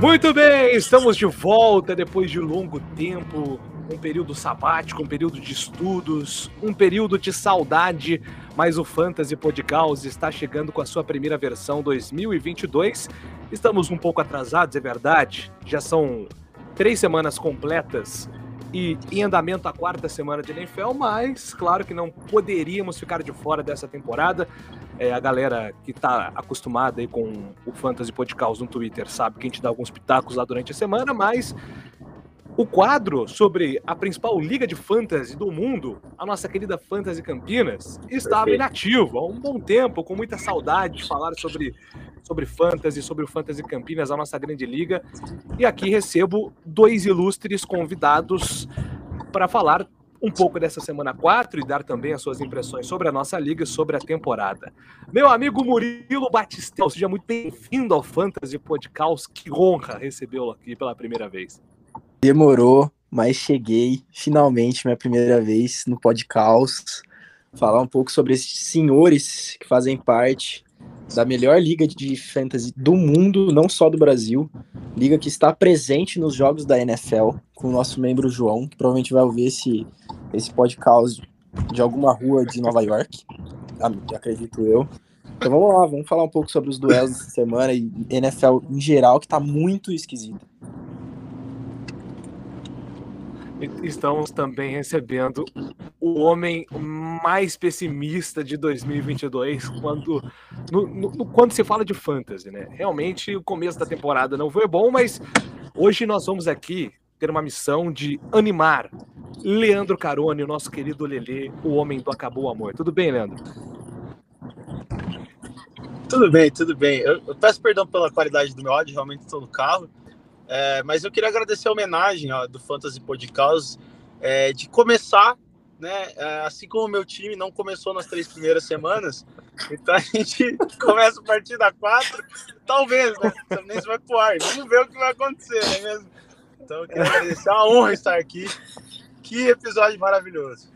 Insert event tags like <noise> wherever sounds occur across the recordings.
Muito bem, estamos de volta depois de longo tempo, um período sabático, um período de estudos, um período de saudade, mas o Fantasy Podcast está chegando com a sua primeira versão 2022. Estamos um pouco atrasados, é verdade, já são três semanas completas e em andamento a quarta semana de NFL, mas claro que não poderíamos ficar de fora dessa temporada. É, a galera que está acostumada aí com o Fantasy Podcast no Twitter sabe que a gente dá alguns pitacos lá durante a semana, mas o quadro sobre a principal liga de fantasy do mundo, a nossa querida Fantasy Campinas, estava inativo há um bom tempo, com muita saudade de falar sobre, sobre fantasy, sobre o Fantasy Campinas, a nossa grande liga. E aqui recebo dois ilustres convidados para falar um pouco dessa semana 4 e dar também as suas impressões sobre a nossa liga e sobre a temporada. Meu amigo Murilo Batistel, seja muito bem-vindo ao Fantasy Podcast. Que honra recebê-lo aqui pela primeira vez. Demorou, mas cheguei finalmente, minha primeira vez no Podcast. Falar um pouco sobre esses senhores que fazem parte da melhor liga de fantasy do mundo, não só do Brasil. Liga que está presente nos jogos da NFL, com o nosso membro João, que provavelmente vai ouvir esse, esse podcast de alguma rua de Nova York, acredito eu. Então vamos lá, vamos falar um pouco sobre os duelos dessa semana e NFL em geral, que está muito esquisita. Estamos também recebendo o homem mais pessimista de 2022 quando, no, no, quando se fala de fantasy, né? Realmente o começo da temporada não foi bom, mas hoje nós vamos aqui ter uma missão de animar Leandro Carone, o nosso querido Lelê, o homem do Acabou o Amor. Tudo bem, Leandro? Tudo bem, tudo bem. Eu, eu peço perdão pela qualidade do meu áudio, realmente estou no carro. É, mas eu queria agradecer a homenagem ó, do Fantasy Podcast é, de começar, né? É, assim como o meu time não começou nas três primeiras semanas, então a gente <laughs> começa a partir da quatro, talvez, né? Também vai pro ar. Vamos ver o que vai acontecer, não é mesmo? Então eu queria agradecer, é uma honra estar aqui. Que episódio maravilhoso.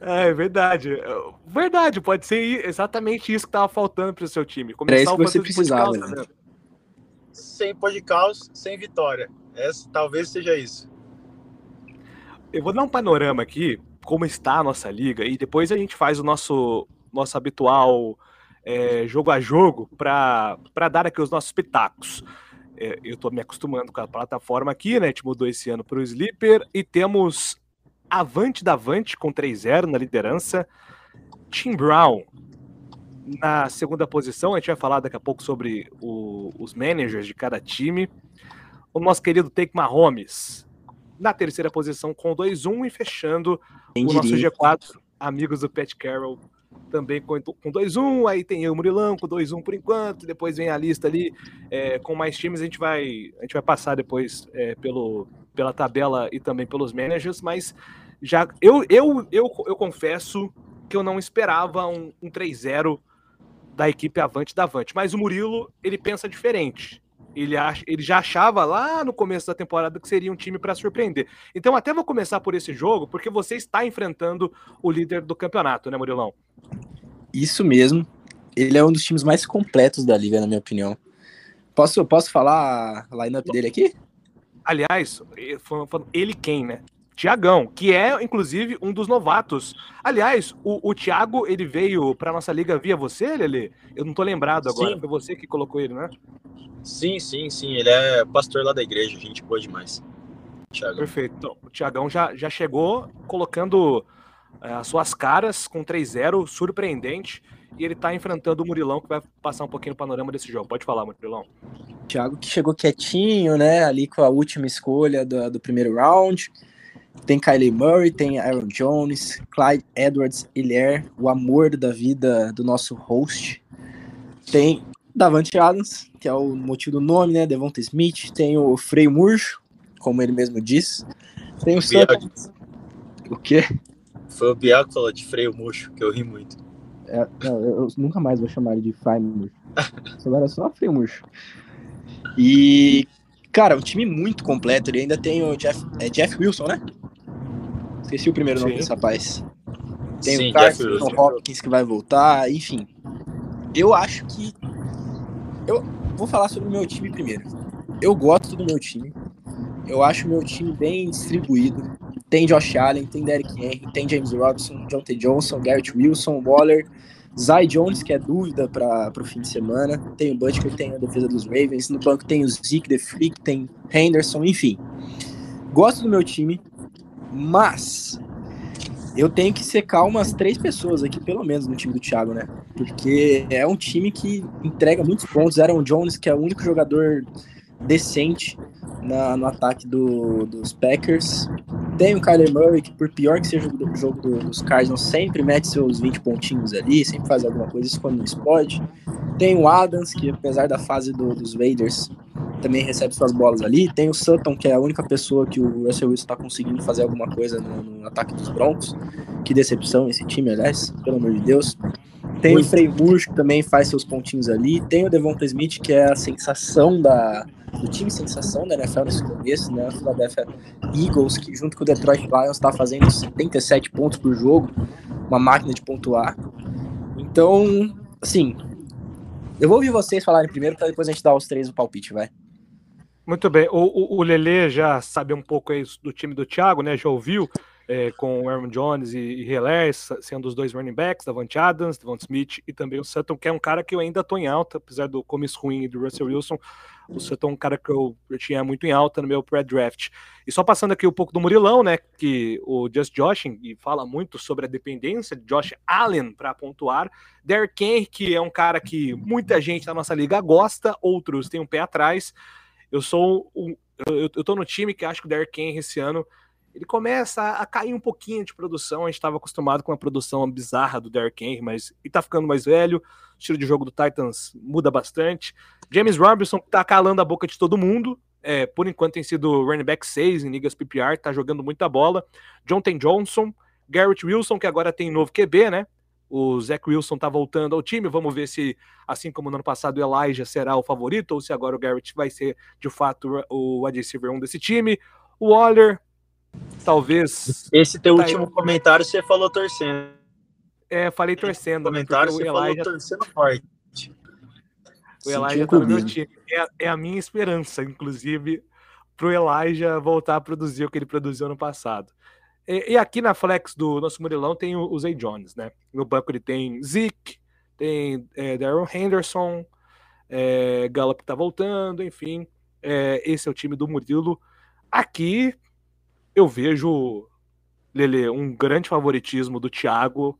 É, é verdade. Verdade, pode ser exatamente isso que estava faltando para o seu time. Começar é isso que você precisava. Né? Sem pó de caos, sem vitória. Essa, talvez seja isso. Eu vou dar um panorama aqui, como está a nossa liga, e depois a gente faz o nosso, nosso habitual é, jogo a jogo para dar aqui os nossos pitacos. É, eu estou me acostumando com a plataforma aqui, né? A gente mudou esse ano para o Sleeper e temos Avante da Avante com 3-0 na liderança. Tim Brown na segunda posição, a gente vai falar daqui a pouco sobre o, os managers de cada time. O nosso querido Take Mahomes na terceira posição com 2-1 e fechando Quem o nosso G4, amigos do Pat Carroll, também com 2-1. Aí tem o Murilão com 2-1 por enquanto. Depois vem a lista ali é, com mais times. A gente vai, a gente vai passar depois é, pelo, pela tabela e também pelos managers, mas já eu, eu, eu, eu confesso que eu não esperava um, um 3-0 da equipe Avante da Avante. Mas o Murilo, ele pensa diferente. Ele, acha, ele já achava lá no começo da temporada que seria um time para surpreender. Então, até vou começar por esse jogo, porque você está enfrentando o líder do campeonato, né, Murilão? Isso mesmo. Ele é um dos times mais completos da liga, na minha opinião. Posso, posso falar a lineup dele aqui? Aliás, ele quem, né? Tiagão, que é inclusive um dos novatos. Aliás, o, o Thiago, ele veio para nossa liga via você, Lele? Eu não tô lembrado agora, sim. foi você que colocou ele, né? Sim, sim, sim, ele é pastor lá da igreja, gente boa demais. Thiago. Perfeito. Então, o Tiagão já, já chegou colocando é, as suas caras com 3-0, surpreendente, e ele tá enfrentando o Murilão, que vai passar um pouquinho o panorama desse jogo. Pode falar, Murilão. Thiago que chegou quietinho, né, ali com a última escolha do, do primeiro round, tem Kylie Murray, tem Aaron Jones, Clyde Edwards Hilaire, o amor da vida do nosso host. Tem Davante Adams, que é o motivo do nome, né? Devonta Smith. Tem o Frei Murcho, como ele mesmo diz. Tem o Santos. O quê? Foi o Biel que falou de freio murcho, que eu ri muito. É, não, eu, nunca mais vou chamar ele de Frei Murcho. <laughs> Agora é só freio murcho. E, cara, um time muito completo. Ele ainda tem o Jeff, é Jeff Wilson, né? Esqueci o primeiro Sim. nome desse rapaz. Tem Sim, o Carson Hopkins que vai voltar, enfim. Eu acho que. Eu vou falar sobre o meu time primeiro. Eu gosto do meu time. Eu acho o meu time bem distribuído. Tem Josh Allen, tem Derrick Henry, tem James Robinson, John T. Johnson, Garrett Wilson, Waller, Zay Jones, que é dúvida para o fim de semana. Tem o Butker, tem a defesa dos Ravens. No banco tem o Zeke, The Freak, tem Henderson, enfim. Gosto do meu time, mas eu tenho que secar umas três pessoas aqui, pelo menos, no time do Thiago, né? Porque é um time que entrega muitos pontos. Aaron Jones, que é o único jogador decente na, no ataque do, dos Packers. Tem o Kyler Murray, que por pior que seja o jogo do, dos Cardinals, sempre mete seus 20 pontinhos ali, sempre faz alguma coisa, isso quando não explode. Tem o Adams, que apesar da fase do, dos Raiders, também recebe suas bolas ali. Tem o Sutton, que é a única pessoa que o Russell Wilson está conseguindo fazer alguma coisa no, no, ataque dos Broncos. Que decepção esse time, aliás, pelo amor de Deus. Tem Muito. o Frey Burch, que também faz seus pontinhos ali. Tem o Devonta Smith, que é a sensação da, do time sensação da NFL nesse começo, né? O Philadelphia Eagles, que junto com o Detroit Lions está fazendo 77 pontos por jogo, uma máquina de pontuar. Então, assim, eu vou ouvir vocês falarem primeiro para depois a gente dar os três o palpite, vai. Muito bem. O, o, o Lele já sabe um pouco aí do time do Thiago, né? Já ouviu é, com o Aaron Jones e, e sendo os dois running backs, Davante Adams, Davante Smith e também o Sutton, que é um cara que eu ainda tô em alta, apesar do começo ruim do Russell Wilson. O Sutton é um cara que eu, eu tinha muito em alta no meu pré-draft. E só passando aqui um pouco do Murilão, né? Que o Just Joshing e fala muito sobre a dependência de Josh Allen para pontuar. Derrick Henry, que é um cara que muita gente na nossa liga gosta, outros têm um pé atrás. Eu sou um, eu, eu tô no time que acho que o Derrick Henry esse ano ele começa a cair um pouquinho de produção. A gente estava acostumado com a produção bizarra do Derrick Henry, mas ele tá ficando mais velho. O estilo de jogo do Titans muda bastante. James Robinson tá calando a boca de todo mundo. É, por enquanto tem sido running back 6 em ligas PPR, tá jogando muita bola. Jonathan Johnson, Garrett Wilson, que agora tem novo QB, né? O Zach Wilson tá voltando ao time. Vamos ver se, assim como no ano passado, o Elijah será o favorito, ou se agora o Garrett vai ser, de fato, o wide receiver 1 desse time. O Waller, talvez. Esse teu tá último aí. comentário você falou torcendo. É, falei torcendo. Né, comentário você falou torcendo forte. O Elijah tá no meu time. É, é, a minha esperança, inclusive, pro Elijah voltar a produzir o que ele produziu no passado. E, e aqui na flex do nosso Murilão tem o, o Zay Jones, né? No banco ele tem Zeke, tem é, Darren Henderson, é, Gallup tá voltando, enfim. É, esse é o time do Murilo. Aqui eu vejo, Lele, um grande favoritismo do Thiago,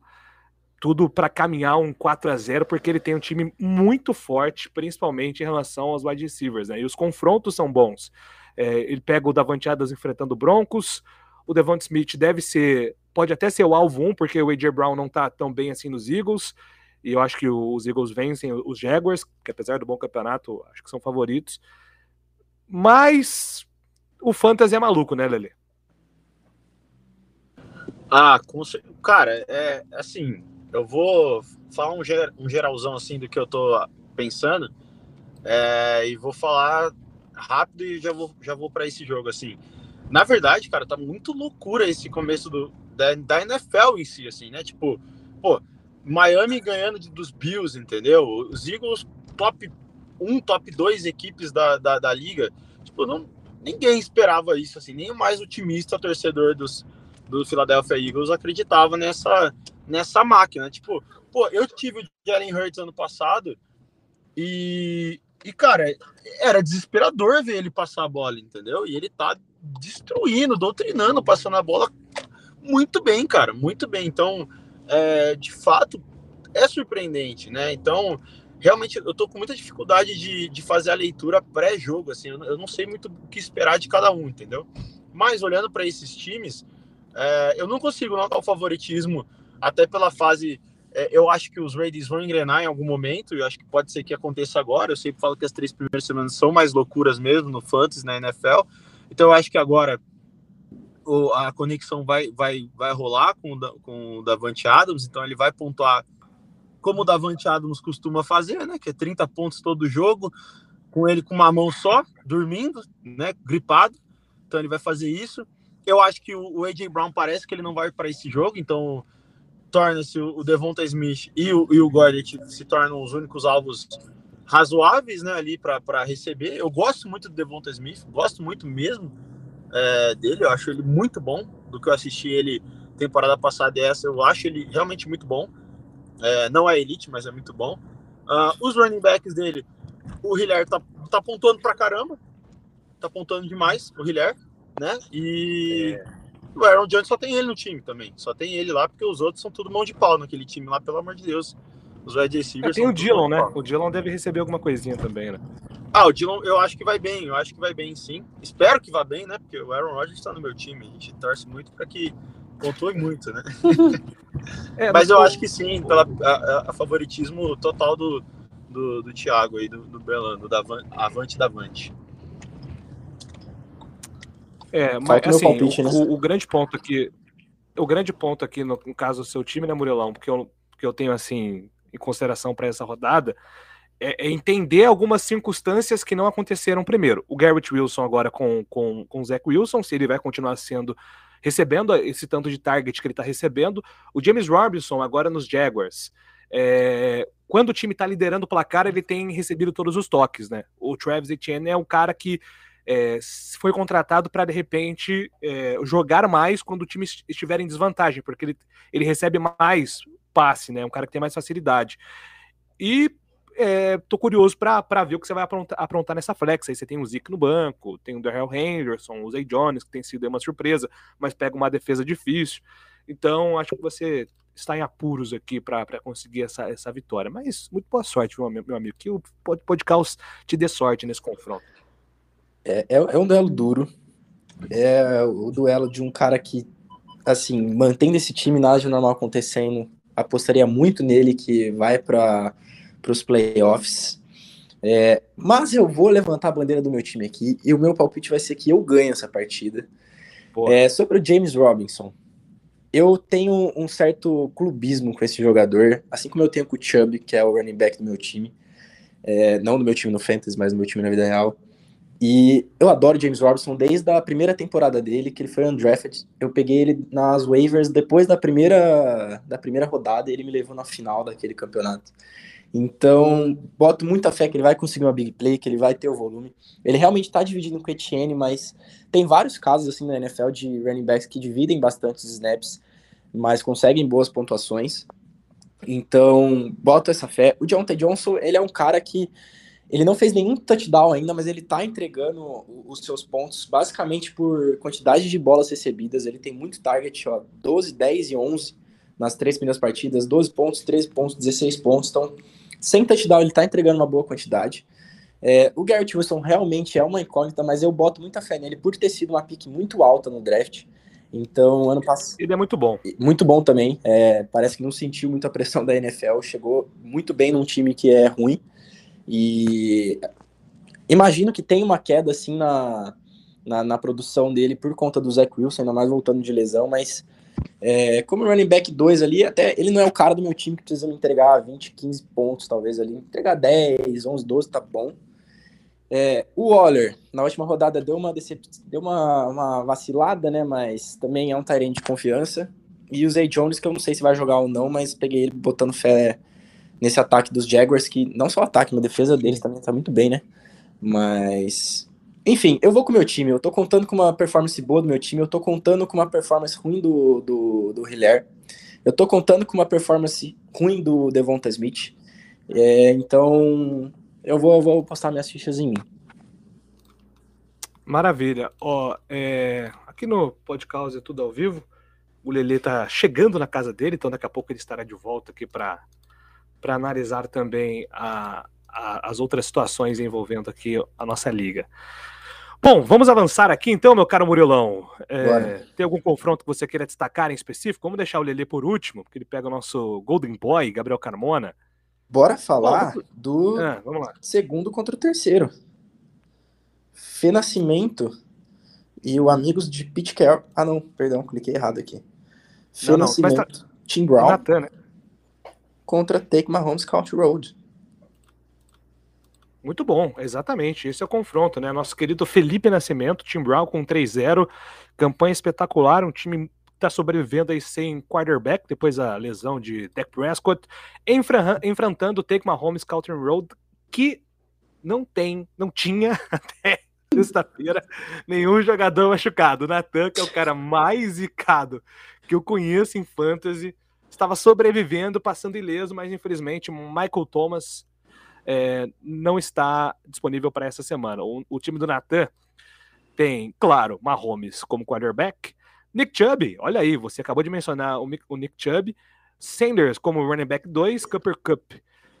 tudo para caminhar um 4 a 0 porque ele tem um time muito forte, principalmente em relação aos wide receivers, né? E os confrontos são bons. É, ele pega o Davante Adams enfrentando o Broncos, o Devonta Smith deve ser, pode até ser o alvo 1, porque o AJ Brown não tá tão bem assim nos Eagles, e eu acho que os Eagles vencem os Jaguars, que apesar do bom campeonato, acho que são favoritos. Mas o Fantasy é maluco, né, Lele? Ah, com... cara, é assim, eu vou falar um, ger... um geralzão assim do que eu tô pensando é... e vou falar rápido e já vou, já vou para esse jogo assim. Na verdade, cara, tá muito loucura esse começo do, da, da NFL em si, assim, né? Tipo, pô, Miami ganhando de, dos Bills, entendeu? Os Eagles top 1, top 2 equipes da, da, da liga. Tipo, não, ninguém esperava isso, assim, nem o mais otimista torcedor dos, do Philadelphia Eagles acreditava nessa, nessa máquina. Tipo, pô, eu tive o Jalen Hurts ano passado e, e, cara, era desesperador ver ele passar a bola, entendeu? E ele tá destruindo, doutrinando, passando a bola muito bem, cara, muito bem. Então, é, de fato, é surpreendente, né? Então, realmente, eu tô com muita dificuldade de, de fazer a leitura pré-jogo, assim, eu, eu não sei muito o que esperar de cada um, entendeu? Mas olhando para esses times, é, eu não consigo notar o favoritismo, até pela fase. É, eu acho que os Raiders vão engrenar em algum momento, e eu acho que pode ser que aconteça agora. Eu sempre falo que as três primeiras semanas são mais loucuras mesmo no Fantasy, na NFL. Então eu acho que agora o, a conexão vai, vai, vai rolar com, com o Davante Adams, então ele vai pontuar como o Davante Adams costuma fazer, né? Que é 30 pontos todo jogo, com ele com uma mão só, dormindo, né? Gripado. Então ele vai fazer isso. Eu acho que o AJ Brown parece que ele não vai para esse jogo, então torna-se o Devonta Smith e o, e o Gordon se tornam os únicos alvos razoáveis, né, ali para receber. Eu gosto muito do Devonta Smith, gosto muito mesmo é, dele, eu acho ele muito bom do que eu assisti ele temporada passada e essa, eu acho ele realmente muito bom. É, não é elite, mas é muito bom. Uh, os running backs dele, o Hiller tá, tá pontuando pra caramba, tá pontuando demais, o Hiller, né? E é. O Aaron Jones só tem ele no time também, só tem ele lá, porque os outros são tudo mão de pau naquele time lá, pelo amor de Deus. Os wide receivers. É, tem o Dillon, né? O Dillon deve receber alguma coisinha também, né? Ah, o Dillon eu acho que vai bem, eu acho que vai bem sim. Espero que vá bem, né? Porque o Aaron Rodgers está no meu time, a gente torce muito para que pontue muito, né? <laughs> é, mas eu acho que sim, pela a, a favoritismo total do, do, do Thiago aí, do, do Belando, da Avante da Avante. É, mas assim, palpite, o, né? o, o, grande ponto aqui, o grande ponto aqui no, no caso do seu time, né, Murilão, porque eu, porque eu tenho assim em consideração para essa rodada, é, é, entender algumas circunstâncias que não aconteceram primeiro. O Garrett Wilson agora com, com, com o Zach Wilson, se ele vai continuar sendo recebendo esse tanto de target que ele está recebendo. O James Robinson agora nos Jaguars. É, quando o time está liderando o placar, ele tem recebido todos os toques, né? O Travis Etienne é um cara que é, foi contratado para de repente é, jogar mais quando o time estiver em desvantagem, porque ele, ele recebe mais passe, né? Um cara que tem mais facilidade. E é, tô curioso para ver o que você vai aprontar, aprontar, nessa flex. Aí você tem o Zeke no banco, tem o Darrell Henderson, o Zay Jones, que tem sido uma surpresa, mas pega uma defesa difícil. Então, acho que você está em apuros aqui para conseguir essa, essa vitória. Mas muito boa sorte, meu, meu amigo. Que o podcast te dê sorte nesse confronto. É, é, é um duelo duro. É o duelo de um cara que, assim, mantendo esse time, nada de normal acontecendo, apostaria muito nele que vai para os playoffs. É, mas eu vou levantar a bandeira do meu time aqui e o meu palpite vai ser que eu ganho essa partida. É, sobre o James Robinson, eu tenho um certo clubismo com esse jogador, assim como eu tenho com o Chubb, que é o running back do meu time. É, não do meu time no Fantasy, mas do meu time na vida real. E eu adoro James Robinson desde a primeira temporada dele, que ele foi undrafted. Eu peguei ele nas waivers depois da primeira, da primeira rodada e ele me levou na final daquele campeonato. Então, boto muita fé que ele vai conseguir uma big play, que ele vai ter o volume. Ele realmente está dividindo com o Etienne, mas tem vários casos assim na NFL de running backs que dividem bastante os snaps, mas conseguem boas pontuações. Então, boto essa fé. O T. Johnson, ele é um cara que ele não fez nenhum touchdown ainda, mas ele tá entregando os seus pontos basicamente por quantidade de bolas recebidas. Ele tem muito target, ó, 12, 10 e 11 nas três primeiras partidas, 12 pontos, 13 pontos, 16 pontos. Então, sem touchdown, ele tá entregando uma boa quantidade. É, o Garrett Wilson realmente é uma incógnita, mas eu boto muita fé nele por ter sido uma pick muito alta no draft. Então, ano passado. Ele é muito bom. Muito bom também. É, parece que não sentiu muita pressão da NFL. Chegou muito bem num time que é ruim. E imagino que tem uma queda assim na, na, na, produção dele por conta do Zach Wilson, ainda mais voltando de lesão, mas é, como running back 2 ali, até ele não é o cara do meu time que precisa me entregar 20, 15 pontos, talvez ali, entregar 10, 11, 12, tá bom. É, o Waller, na última rodada, deu uma decep... deu uma, uma vacilada, né? Mas também é um Tyrant de confiança. E o Zay Jones, que eu não sei se vai jogar ou não, mas peguei ele botando fé nesse ataque dos Jaguars, que não só o ataque, mas a defesa deles também tá muito bem, né? Mas. Enfim, eu vou com o meu time. Eu tô contando com uma performance boa do meu time. Eu tô contando com uma performance ruim do, do, do Hiller. Eu tô contando com uma performance ruim do Devonta Smith. É, então, eu vou, vou postar minhas fichas em mim. Maravilha. Ó, é, aqui no podcast é tudo ao vivo. O Lele tá chegando na casa dele, então daqui a pouco ele estará de volta aqui para para analisar também a, a, as outras situações envolvendo aqui a nossa liga. Bom, vamos avançar aqui então, meu caro Murilão. É, tem algum confronto que você queira destacar em específico? Vamos deixar o Lele por último, porque ele pega o nosso Golden Boy, Gabriel Carmona. Bora falar Bom, do é, segundo contra o terceiro. Fê Nascimento e o Amigos de Pete Carroll. Ah, não, perdão, cliquei errado aqui. Fê não, Nascimento, não, tá... Tim Brown. Nathan, né? Contra Take Mahomes Country Road. Muito bom, exatamente. Esse é o confronto, né? Nosso querido Felipe Nascimento, Tim Brown com 3-0, campanha espetacular, um time está sobrevivendo aí sem quarterback depois da lesão de Dak Prescott, enfrentando o Take Mahomes Country Road, que não tem, não tinha <laughs> até sexta-feira nenhum jogador machucado. Natan, que é o cara mais zicado que eu conheço em fantasy, estava sobrevivendo, passando ileso, mas infelizmente Michael Thomas é, não está disponível para essa semana. O, o time do Natan tem, claro, Mahomes como quarterback, Nick Chubb, olha aí, você acabou de mencionar o, o Nick Chubb, Sanders como running back 2, Cooper Cup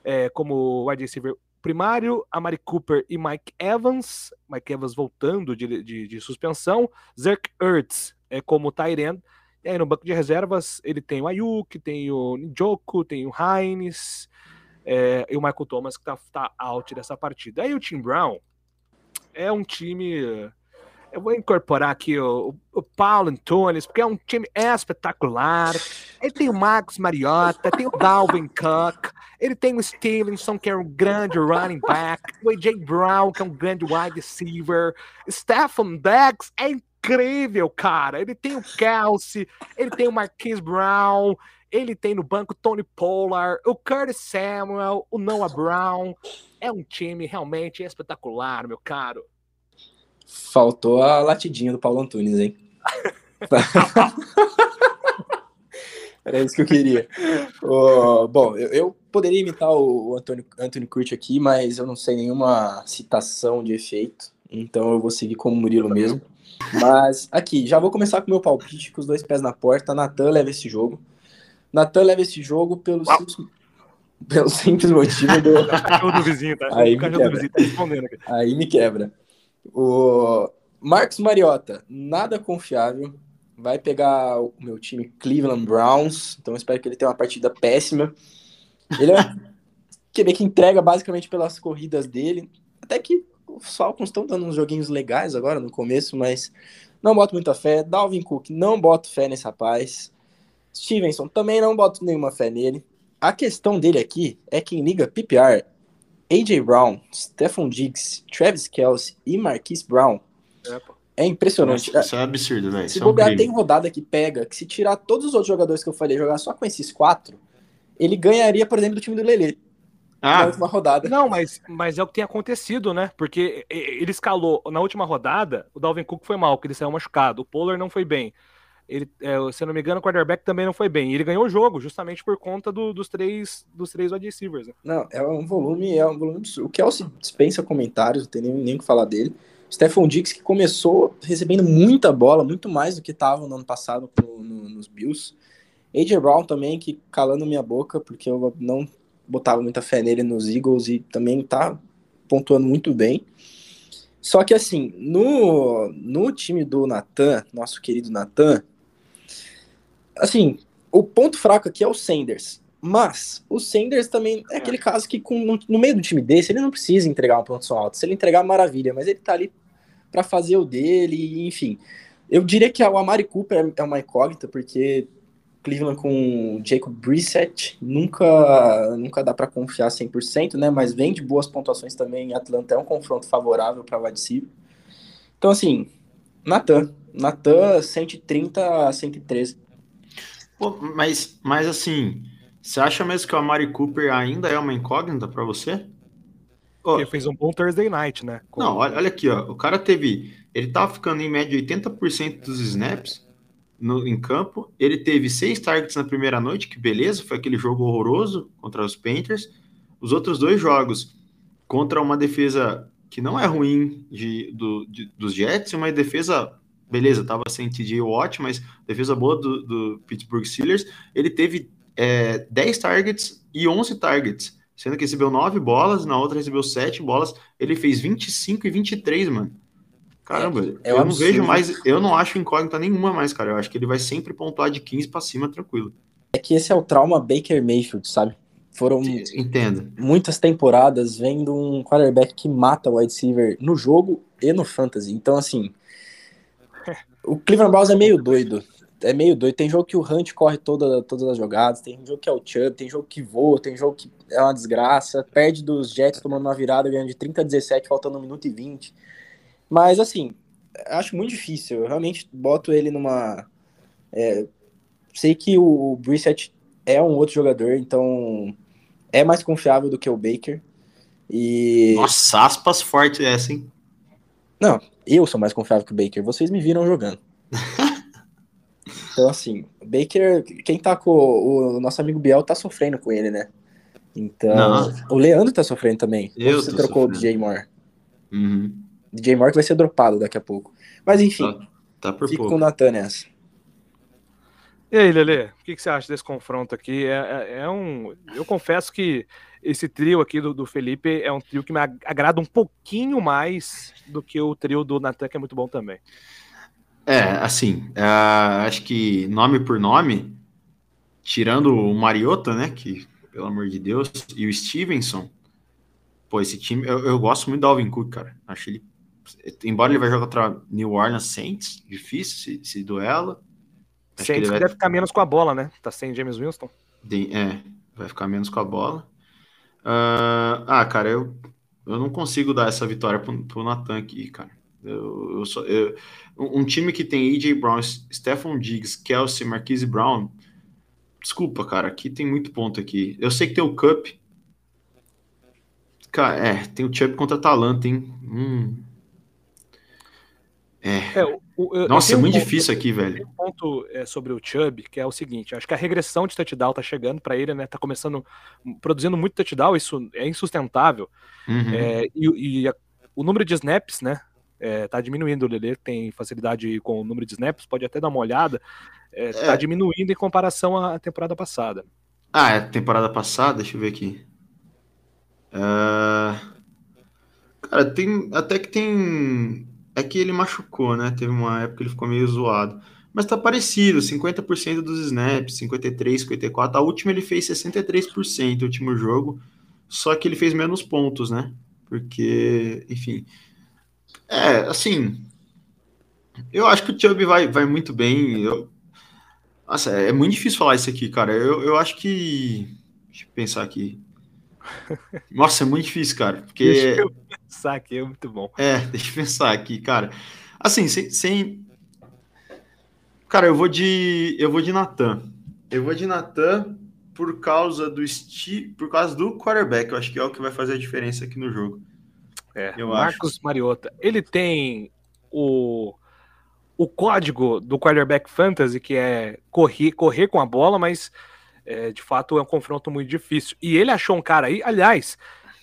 é, como wide receiver primário, Amari Cooper e Mike Evans, Mike Evans voltando de, de, de suspensão, Zerk Ertz é, como tight end, e aí no banco de reservas ele tem o Ayuk, tem o Njoku, tem o Hines é, e o Michael Thomas que tá, tá out dessa partida. Aí o Tim Brown é um time eu vou incorporar aqui o, o Paulo Antunes, porque é um time espetacular. Ele tem o Marcos Mariota, tem o Dalvin Cook, ele tem o Stevenson, que é um grande running back, o AJ Brown, que é um grande wide receiver, Stephen Diggs é incrível, cara. Ele tem o Kelsey, ele tem o Marquise Brown, ele tem no banco Tony Pollard, o Curtis Samuel, o Noah Brown. É um time realmente espetacular, meu caro. Faltou a latidinha do Paulo Antunes, hein? <laughs> Era isso que eu queria. Bom, eu, eu, poderia imitar o Antônio, Antônio Curti aqui, mas eu não sei nenhuma citação de efeito, então eu vou seguir como Murilo mesmo. Mas aqui, já vou começar com o meu palpite, com os dois pés na porta. Natan leva esse jogo. Natan leva esse jogo pelo, simples, pelo simples motivo do. <laughs> do vizinho, tá? Aí, me quebra. Tá Aí me quebra. O Marcos Mariota, nada confiável. Vai pegar o meu time Cleveland Browns. Então espero que ele tenha uma partida péssima. Ele é <laughs> QB que entrega basicamente pelas corridas dele. Até que os Falcons estão dando uns joguinhos legais agora no começo, mas não boto muita fé. Dalvin Cook, não boto fé nesse rapaz. Stevenson, também não boto nenhuma fé nele. A questão dele aqui é quem liga PPR AJ Brown, Stephon Diggs, Travis Kelce e Marquise Brown. É, é impressionante. Nossa, isso é absurdo, né? Se bobear, é um tem rodada que pega, que se tirar todos os outros jogadores que eu falei, jogar só com esses quatro, ele ganharia, por exemplo, do time do Lele. Ah, na última rodada. Não, mas, mas é o que tem acontecido, né? Porque ele escalou na última rodada, o Dalvin Cook foi mal, que ele saiu machucado, o Pollard não foi bem. Ele, é, se eu não me engano, o quarterback também não foi bem. Ele ganhou o jogo, justamente por conta do, dos três dos três wide receivers. Né? Não, é um volume, é um volume absurdo. O Kelsey dispensa comentários, não tem nem, nem o que falar dele. Stephon Diggs, que começou recebendo muita bola, muito mais do que estava no ano passado no, no, nos Bills. AJ Brown também, que calando minha boca, porque eu não botava muita fé nele nos Eagles e também tá pontuando muito bem. Só que assim, no, no time do Natan, nosso querido Natan, assim, o ponto fraco aqui é o Sanders. Mas o Sanders também é aquele caso que com, no meio do time desse ele não precisa entregar uma pontuação alta. Se ele entregar, maravilha, mas ele tá ali para fazer o dele, enfim. Eu diria que o Amari Cooper é uma incógnita, porque Cleveland com Jacob Brissett nunca, nunca dá para confiar 100%, né? Mas vem de boas pontuações também. Atlanta é um confronto favorável para receiver. Então, assim, Natan. Natan 130 a 113. Pô, mas, mas assim, você acha mesmo que o Amari Cooper ainda é uma incógnita para você? Oh, ele fez um bom Thursday Night, né? Com... Não, olha, olha, aqui, ó. O cara teve. Ele tava ficando em média 80% dos snaps no, em campo. Ele teve seis targets na primeira noite, que beleza, foi aquele jogo horroroso contra os Panthers. Os outros dois jogos contra uma defesa que não é ruim de, do, de, dos Jets, uma defesa beleza, tava sem TJ Watt, mas defesa boa do, do Pittsburgh Steelers. Ele teve é, 10 targets e 11 targets, sendo que recebeu 9 bolas, na outra recebeu 7 bolas. Ele fez 25 e 23, mano. Caramba, é, é eu não vejo mais, eu não acho incógnita nenhuma mais, cara. Eu acho que ele vai sempre pontuar de 15 para cima tranquilo. É que esse é o trauma Baker Mayfield, sabe? Foram Entendo. muitas temporadas vendo um quarterback que mata o wide receiver no jogo e no fantasy. Então, assim, o Cleveland Browns é meio doido. É meio doido. Tem jogo que o Hunt corre toda, todas as jogadas, tem jogo que é o Chubb, tem jogo que voa, tem jogo que é uma desgraça. Perde dos Jets tomando uma virada, ganhando de 30 a 17, faltando 1 minuto e 20. Mas, assim, acho muito difícil. Eu realmente boto ele numa. É, sei que o Brissett é um outro jogador, então é mais confiável do que o Baker. E. Nossa, aspas forte essa, hein? Não, eu sou mais confiável que o Baker. Vocês me viram jogando. <laughs> então, assim, o Baker, quem tá com o, o nosso amigo Biel tá sofrendo com ele, né? Então, Não. o Leandro tá sofrendo também. Eu você trocou o sofrendo. DJ Moore. Uhum. DJ que vai ser dropado daqui a pouco. Mas enfim, Tá, tá por fico pouco. com o Natan nessa. E aí, Lele, o que, que você acha desse confronto aqui? É, é- é um. Eu confesso que esse trio aqui do, do Felipe é um trio que me ag- agrada um pouquinho mais do que o trio do Natan, que é muito bom também. É, assim, ah, acho que nome por nome, tirando o Mariota, né, que, pelo amor de Deus, e o Stevenson, pô, esse time, eu, eu gosto muito do Alvin Cook, cara. Acho ele, embora ele vai jogar contra New Orleans Saints, difícil esse, esse duelo. Acho Saints que vai, deve ficar menos com a bola, né? Tá sem James Winston. de- é, vai ficar menos com a bola. Ah, ah, cara, eu, eu não consigo dar essa vitória pro, pro Natan aqui, cara. Eu, eu só- eu- um um time que tem A.J. Brown, Stephon Diggs, Kelsey, Marquise Brown. Desculpa, cara, aqui tem muito ponto aqui. Eu sei que tem o Cup. Cara, é, tem o Chubb contra a Atalanta, hein? Hum. É. É, o- o- Nossa, é tenho um muito ponto- difícil aqui, velho. Um ponto é, sobre o Chubb, que é o seguinte: acho que a regressão de touchdown tá chegando pra ele, né? Tá começando, produzindo muito touchdown, isso é insustentável. Uhum. É, e e a- o número de snaps, né? É, tá diminuindo. O Lele tem facilidade com o número de snaps, pode até dar uma olhada. É, Tá É. diminuindo em comparação à temporada passada. Ah, é temporada passada, deixa eu ver aqui. Ah, Cara, tem até que tem. É que ele machucou, né? Teve uma época que ele ficou meio zoado. Mas tá parecido, 50% dos snaps, 53, 54. A última ele fez 63% o último jogo, só que ele fez menos pontos, né? Porque, enfim. É, assim. Eu acho que o Chubb vai, vai muito bem. Eu, nossa, é muito difícil falar isso aqui, cara. Eu, eu acho que. Deixa eu pensar aqui. <laughs> Nossa, é muito difícil, cara. Porque. Deixa eu pensar aqui, é muito bom. É, deixa eu pensar aqui, cara. Assim, sem. sem... Cara, eu vou de. Eu vou de Natan. Eu vou de Natan por causa do esti... por causa do quarterback. Eu acho que é o que vai fazer a diferença aqui no jogo. É, Eu Marcos Mariota. Ele tem o, o código do quarterback fantasy, que é correr, correr com a bola, mas é, de fato é um confronto muito difícil. E ele achou um cara aí, aliás,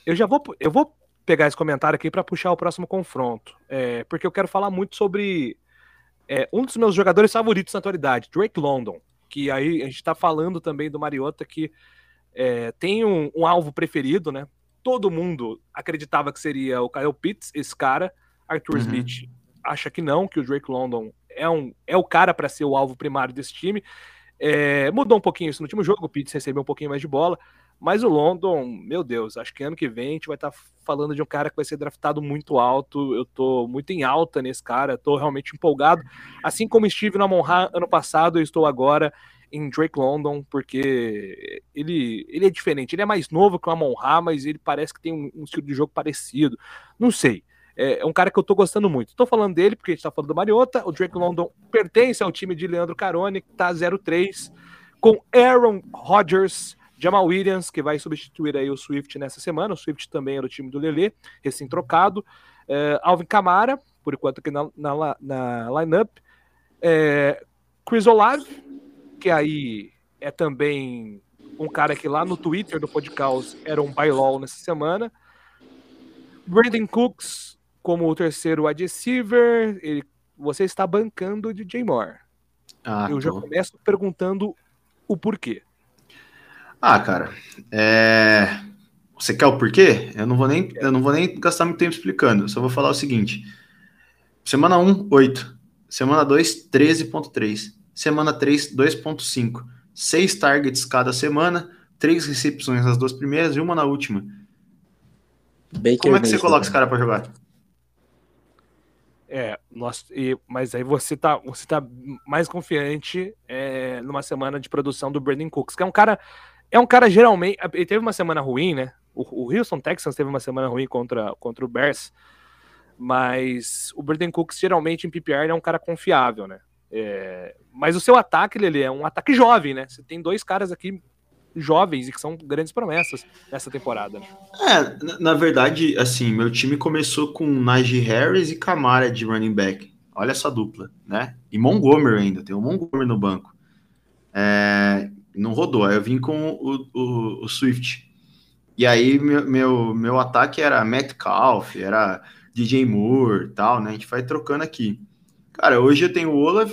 eu já vou, eu vou pegar esse comentário aqui para puxar o próximo confronto, é, porque eu quero falar muito sobre é, um dos meus jogadores favoritos na atualidade, Drake London, que aí a gente está falando também do Mariota, que é, tem um, um alvo preferido, né? todo mundo acreditava que seria o Kyle Pitts, esse cara. Arthur Uhum. Smith acha que não, que o Drake London é, um, é o cara para ser o alvo primário desse time. É, mudou um pouquinho isso no último jogo, o Pitts recebeu um pouquinho mais de bola, mas o London, meu Deus, acho que ano que vem a gente vai estar falando de um cara que vai ser draftado muito alto. Eu tô muito em alta nesse cara, tô realmente empolgado. Assim como estive no Amon Ra ano passado, eu estou agora em Drake London, porque ele, ele é diferente. Ele é mais novo que o Amon Ra, mas ele parece que tem um, um estilo de jogo parecido. Não sei. É, é um cara que eu tô gostando muito. Tô falando dele porque a gente tá falando do Mariota. O Drake London pertence ao time de Leandro Carone, que tá 0-3, com Aaron Rodgers, Jamal Williams, que vai substituir aí o Swift nessa semana. O Swift também era o time do Lelê, recém-trocado. É, Alvin Kamara, por enquanto aqui na, na, na lineup. É, Chris Olave, que aí é também um cara que lá no Twitter do podcast era um bailol nessa semana. Brandon Cooks como o terceiro wide receiver, ele, você está bancando o DJ Moore. Ah, Eu já tô. começo perguntando o porquê. Ah, cara, é... você quer o porquê? Eu não vou nem, eu não vou nem gastar muito tempo explicando. Eu só vou falar o seguinte: semana 1, 8. Semana 2, 13.3. Semana 3, 2.5. Seis targets cada semana, três recepções nas duas primeiras e uma na última. Baker Como é que você coloca esse né? cara pra jogar? É, nós, e, mas aí você tá, você tá mais confiante é, numa semana de produção do Brandon Cooks, que é um cara. É um cara geralmente. Ele teve uma semana ruim, né? O, o Houston Texans teve uma semana ruim contra, contra o Bears. Mas o Brandon Cooks, geralmente, em PPR, é um cara confiável, né? É, mas o seu ataque, ele é um ataque jovem, né? Você tem dois caras aqui jovens e que são grandes promessas nessa temporada. Né? É, na, verdade, assim, meu time começou com Najee Harris e Camara de running back. Olha essa dupla, né? E Montgomery ainda, tem o Montgomery no banco. É, não rodou, aí eu vim com o, o, o Swift. E aí meu, meu, meu ataque era Metcalf, era DJ Moore tal, né? A gente vai trocando aqui. Cara, hoje eu tenho o Olaf,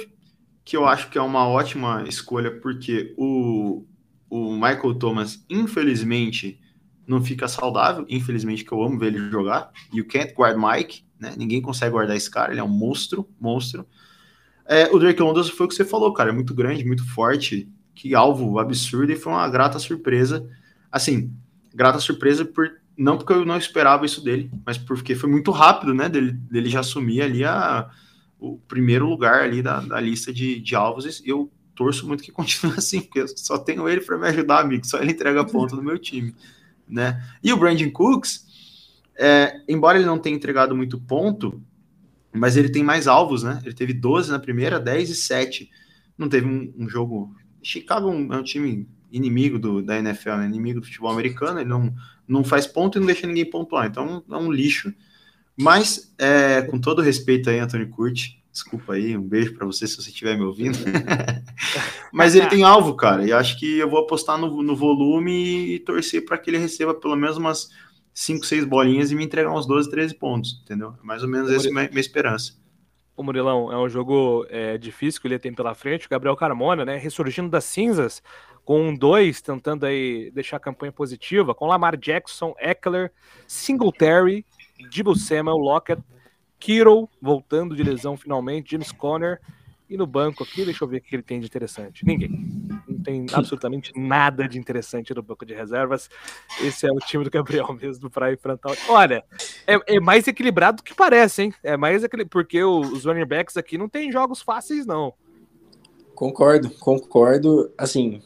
que eu acho que é uma ótima escolha, porque o, o Michael Thomas, infelizmente, não fica saudável. Infelizmente, que eu amo ver ele jogar. O Can't Guard Mike, né? Ninguém consegue guardar esse cara, ele é um monstro, monstro. É, o Drake London foi o que você falou, cara, é muito grande, muito forte, que alvo absurdo, e foi uma grata surpresa. Assim, grata surpresa por não porque eu não esperava isso dele, mas porque foi muito rápido, né? Dele, dele já assumir ali a, o primeiro lugar ali da, da lista de, de alvos. Eu torço muito que <laughs> continue assim, porque eu só tenho ele para me ajudar, amigo. Só ele entrega ponto no meu time, né? E o Brandon Cooks, é, embora ele não tenha entregado muito ponto, mas ele tem mais alvos, né? Ele teve 12 na primeira, 10 e 7. Não teve um, um jogo. Chicago é um, é um time inimigo do, da NFL, né? inimigo do futebol americano, ele não, não faz ponto e não deixa ninguém pontuar, então é um lixo. Mas, é, com todo respeito aí, Antônio Curti, desculpa aí, um beijo para você se você estiver me ouvindo. <laughs> Mas ele tem alvo, cara, e acho que eu vou apostar no, no volume e torcer para que ele receba pelo menos umas 5, 6 bolinhas e me entregar uns 12, 13 pontos, entendeu? Mais ou menos essa é a minha, minha esperança. O Murilão, é um jogo é, difícil que ele tem pela frente. O Gabriel Carmona, né, ressurgindo das cinzas, com um dois, tentando aí deixar a campanha positiva, com Lamar Jackson, Eckler, Singletary, Debo Samuel, Lockett, Kittle, voltando de lesão finalmente, James Conner, e no banco aqui, deixa eu ver o que ele tem de interessante. Ninguém. Não tem <laughs> absolutamente nada de interessante no banco de reservas. Esse é o time do Gabriel mesmo para enfrentar. Olha, é, é, mais equilibrado do que parece, hein? É mais equilibrado, porque os running backs aqui não tem jogos fáceis, não. Concordo, concordo. Assim,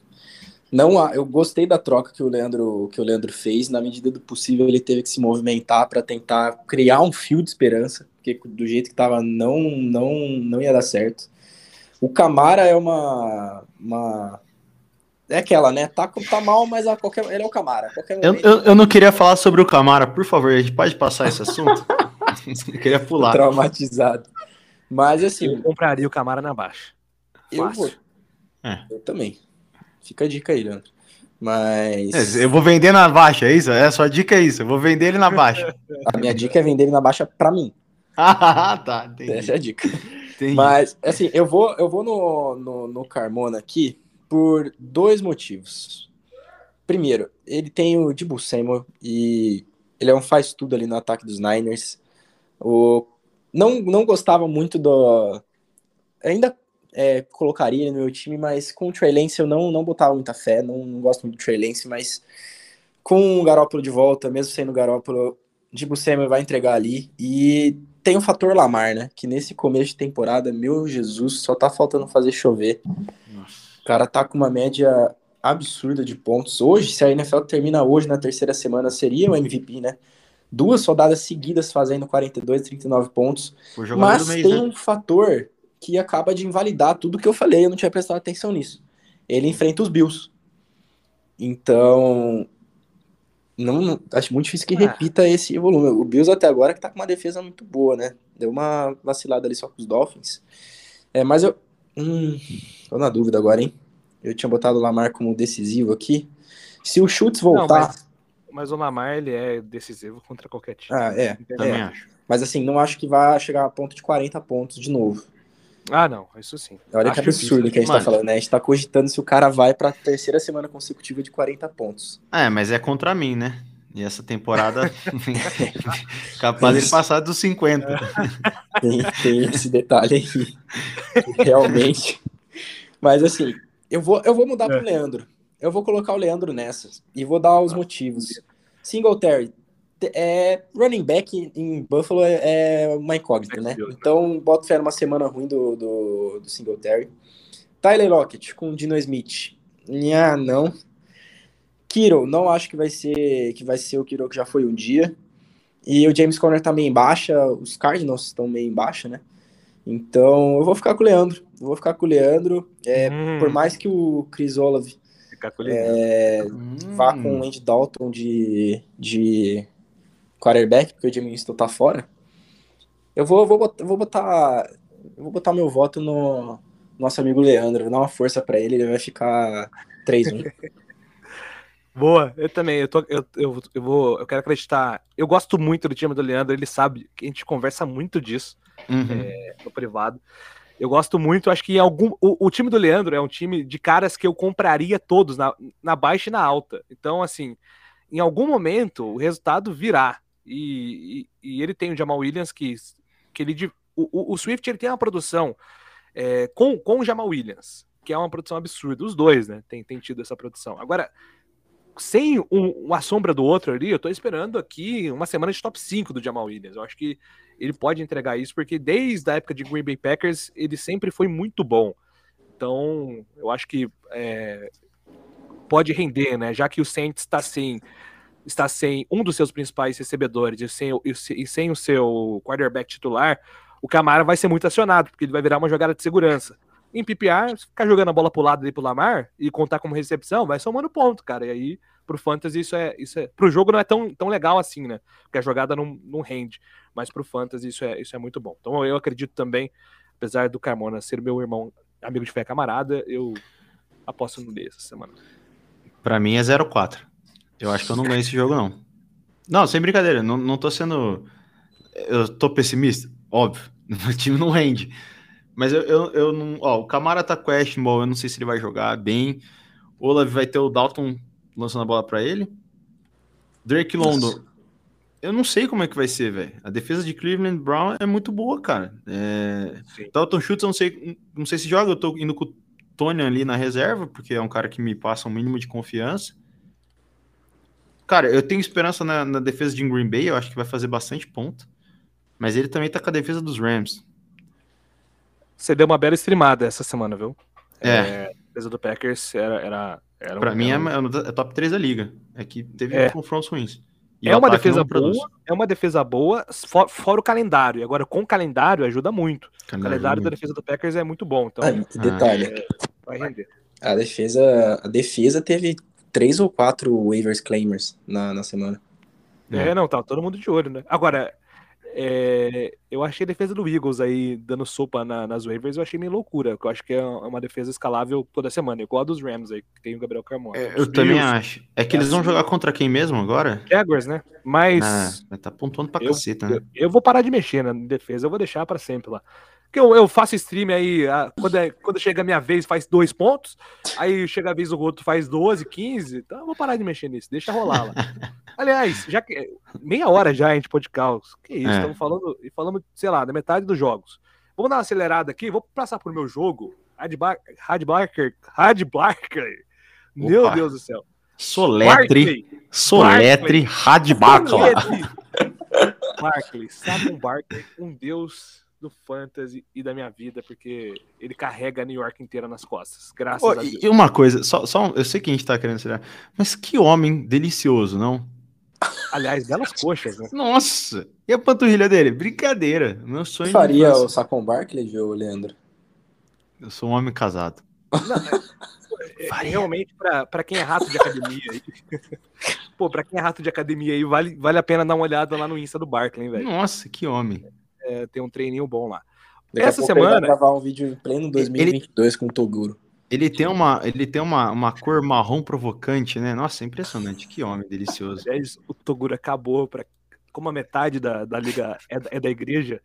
não, eu gostei da troca que o Leandro que o Leandro fez. Na medida do possível, ele teve que se movimentar para tentar criar um fio de esperança, porque do jeito que estava não não não ia dar certo. O Camara é uma uma é aquela, né? Tá, tá mal, mas a qualquer ele é o Camara. Eu, eu, eu, não queria falar sobre o Camara, por favor, a gente pode passar esse assunto? <laughs> eu queria pular. Traumatizado. Mas assim, eu compraria o Camara na baixa. Eu vou. É. Eu também. Fica a dica aí, Leandro. Mas. É, eu vou vender na baixa, é isso? É, a sua dica é isso. Eu vou vender ele na baixa. <laughs> a minha dica é vender ele na baixa para mim. <laughs> ah, tá. Entendi. Essa é a dica. Entendi. Mas, assim, eu vou, eu vou no, no, no Carmona aqui por dois motivos. Primeiro, ele tem o Dibu Samuel e ele é um faz tudo ali no ataque dos Niners. O, não, não gostava muito do. Ainda é, colocaria ele no meu time, mas com o Trey Lance eu não, não botava muita fé, não, não gosto muito do Trey Lance, mas com o Garópolo de volta, mesmo sendo o Garópolo, Dibu Samuel vai entregar ali, e tem o fator Lamar, né, que nesse começo de temporada, meu Jesus, só tá faltando fazer chover. Nossa. O cara tá com uma média absurda de pontos. Hoje, se a NFL termina hoje na terceira semana, seria o MVP, né? Duas rodadas seguidas fazendo 42, 39 pontos. Mas mês, tem né? um fator que acaba de invalidar tudo que eu falei, eu não tinha prestado atenção nisso. Ele enfrenta os Bills. Então, não, não acho muito difícil que ah. repita esse volume. O Bills até agora que tá com uma defesa muito boa, né? Deu uma vacilada ali só com os Dolphins. É, mas eu hum, tô na dúvida agora, hein? Eu tinha botado o Lamar como decisivo aqui. Se o Schultz voltar, não, mas, mas, o Lamar ele é decisivo contra qualquer time. Ah, é. Também é. acho. Mas assim, não acho que vai chegar a ponto de 40 pontos de novo. Ah, não, isso sim. Olha Acho que absurdo difícil. que a gente tá Mano. tá falando, né? A gente tá cogitando se o cara vai pra terceira semana consecutiva de 40 pontos. É, mas é contra mim, né? E essa temporada <laughs> <laughs> capaz de passar dos 50. Tem, <laughs> tem esse detalhe aí. Realmente. Mas assim, eu vou, eu vou mudar é. pro Leandro. Eu vou colocar o Leandro nessas. E vou dar os motivos. Singletary, é, running back em Buffalo é, é uma incógnita, né? Então, boto fé numa semana ruim do, do, do Singletary. Tyler Lockett com Dino Smith. Ah, não. Kiro, não acho que vai ser que vai ser o Kiro que já foi um dia. E o James Conner tá meio em baixa, os Cardinals estão meio em baixa, né? Então, eu vou ficar com o Leandro. Eu vou ficar com o Leandro. É, hum. Por mais que o Chris Olave Ficar com o Leandro. É, Hum. vá com o Andy Dalton de, de quarterback, porque o Jimmy Winston tá fora. Eu vou, vou, botar, vou botar. Eu vou botar meu voto no nosso amigo Leandro. Vou dar uma força pra ele, ele vai ficar 3-1. <laughs> Boa, eu também. Eu, tô, eu, eu, eu, vou, eu quero acreditar. Eu gosto muito do time do Leandro, ele sabe que a gente conversa muito disso Uhum. é, no privado. Eu gosto muito, acho que em algum. O, o time do Leandro é um time de caras que eu compraria todos, na, na baixa e na alta. Então, assim, em algum momento o resultado virá. E, e, ele tem o Jamal Williams, que, que ele. O, o, Swift ele tem uma produção é, com, com o Jamal Williams, que é uma produção absurda. Os dois, né? Tem, tem tido essa produção. Agora, sem um, uma sombra do outro ali, eu tô esperando aqui uma semana de top 5 do Jamal Williams. Eu acho que ele pode entregar isso, porque desde a época de Green Bay Packers, ele sempre foi muito bom. Então, eu acho que é, pode render, né? Já que o Saints está sem, está sem um dos seus principais recebedores e sem, e se- sem o seu quarterback titular, o Camara vai ser muito acionado, porque ele vai virar uma jogada de segurança. Em PPR, ficar jogando a bola pro lado ali pro Lamar e contar como recepção, vai somando ponto, cara. E aí, pro Fantasy, isso é. Isso é pro jogo não é tão, tão legal assim, né? Porque a jogada não, não rende. Mas pro Fantasy isso é, isso é muito bom. Então eu acredito também, apesar do Carmona ser meu irmão, amigo de fé camarada, eu aposto no D essa semana. Pra mim é 0-4. Eu acho que eu não ganho esse jogo, não. Não, sem brincadeira, não, não tô sendo. Eu tô pessimista, óbvio. <laughs> O time não rende. Mas eu, eu, eu não. Ó, o Camara tá questionable, eu não sei se ele vai jogar bem. O Olave vai ter o Dalton lançando a bola pra ele. Drake London. Eu não sei como é que vai ser, velho. A defesa de Cleveland Brown é muito boa, cara. É... Dalton Schultz, eu não sei, não sei se joga. Eu tô indo com o Tony ali na reserva, porque é um cara que me passa um mínimo de confiança. Cara, eu tenho esperança na, na defesa de Green Bay, eu acho que vai fazer bastante ponto. Mas ele também tá com a defesa dos Rams. Você deu uma bela streamada essa semana, viu? É. a defesa do Packers era. era, era Pra um- mim é, era um- é, é top 3 da liga. É que teve É. confrontos ruins. E é uma defesa boa, é uma defesa boa, for- fora o calendário. E agora, com o calendário, ajuda muito. O Calendário calendário da muito. defesa do Packers é muito bom, então Ah, detalhe, vai render. a defesa, a defesa teve três ou quatro waivers claimers na, na semana. É. É. não, tá todo mundo de olho, né? Agora, é, eu achei a defesa do Eagles aí dando sopa na- nas waivers, eu achei meio loucura, porque eu acho que é uma defesa escalável toda semana, igual a dos Rams aí, que tem o Gabriel Carmona. É, Os eu também Bills, acho. É que eles vão jogar contra quem mesmo agora? Jaguars, né? Mas Ah, tá pontuando pra eu, caceta, né? eu, eu vou parar de mexer na defesa, eu vou deixar pra sempre lá. Porque eu, eu faço stream aí, ah, quando, é- quando chega a minha vez faz dois pontos, aí chega a vez do outro faz 12, 15, então eu vou parar de mexer nisso, deixa rolar lá. <laughs> Aliás, já que meia hora já a gente pode caos. Que isso, É. estamos falando e falando, sei lá, da metade dos jogos. Vamos dar uma acelerada aqui, vou passar pro meu jogo. Had Barker, Had Barker. Meu. Deus do céu. Soletre, Barkley, Soletre, Radbacla. Soletre. Barkley, Saquon Barkley, um deus do fantasy e da minha vida, porque ele carrega a New York inteira nas costas. Graças Ô, a Deus. e uma coisa, só, só eu sei que a gente tá querendo ser, mas que homem delicioso, não? Aliás, belas coxas, né? Nossa! E a panturrilha dele? Brincadeira. Meu sonho Faria o Saquon Barkley, viu, Leandro? Eu sou um homem casado. É, Faria. realmente, pra, pra quem é rato de academia aí. <laughs> Pô, pra quem é rato de academia aí, vale, vale a pena dar uma olhada lá no Insta do Barkley, hein, velho. Nossa, que homem. É, tem um treininho bom lá. Daqui Essa a pouco ele vai semana- gravar um vídeo em pleno 2022 com o Toguro. Ele tem uma, ele tem uma, uma cor marrom provocante, né? Nossa, é impressionante. Que homem delicioso. Aliás, o Toguro acabou para como a metade da, da liga é, da- é da igreja,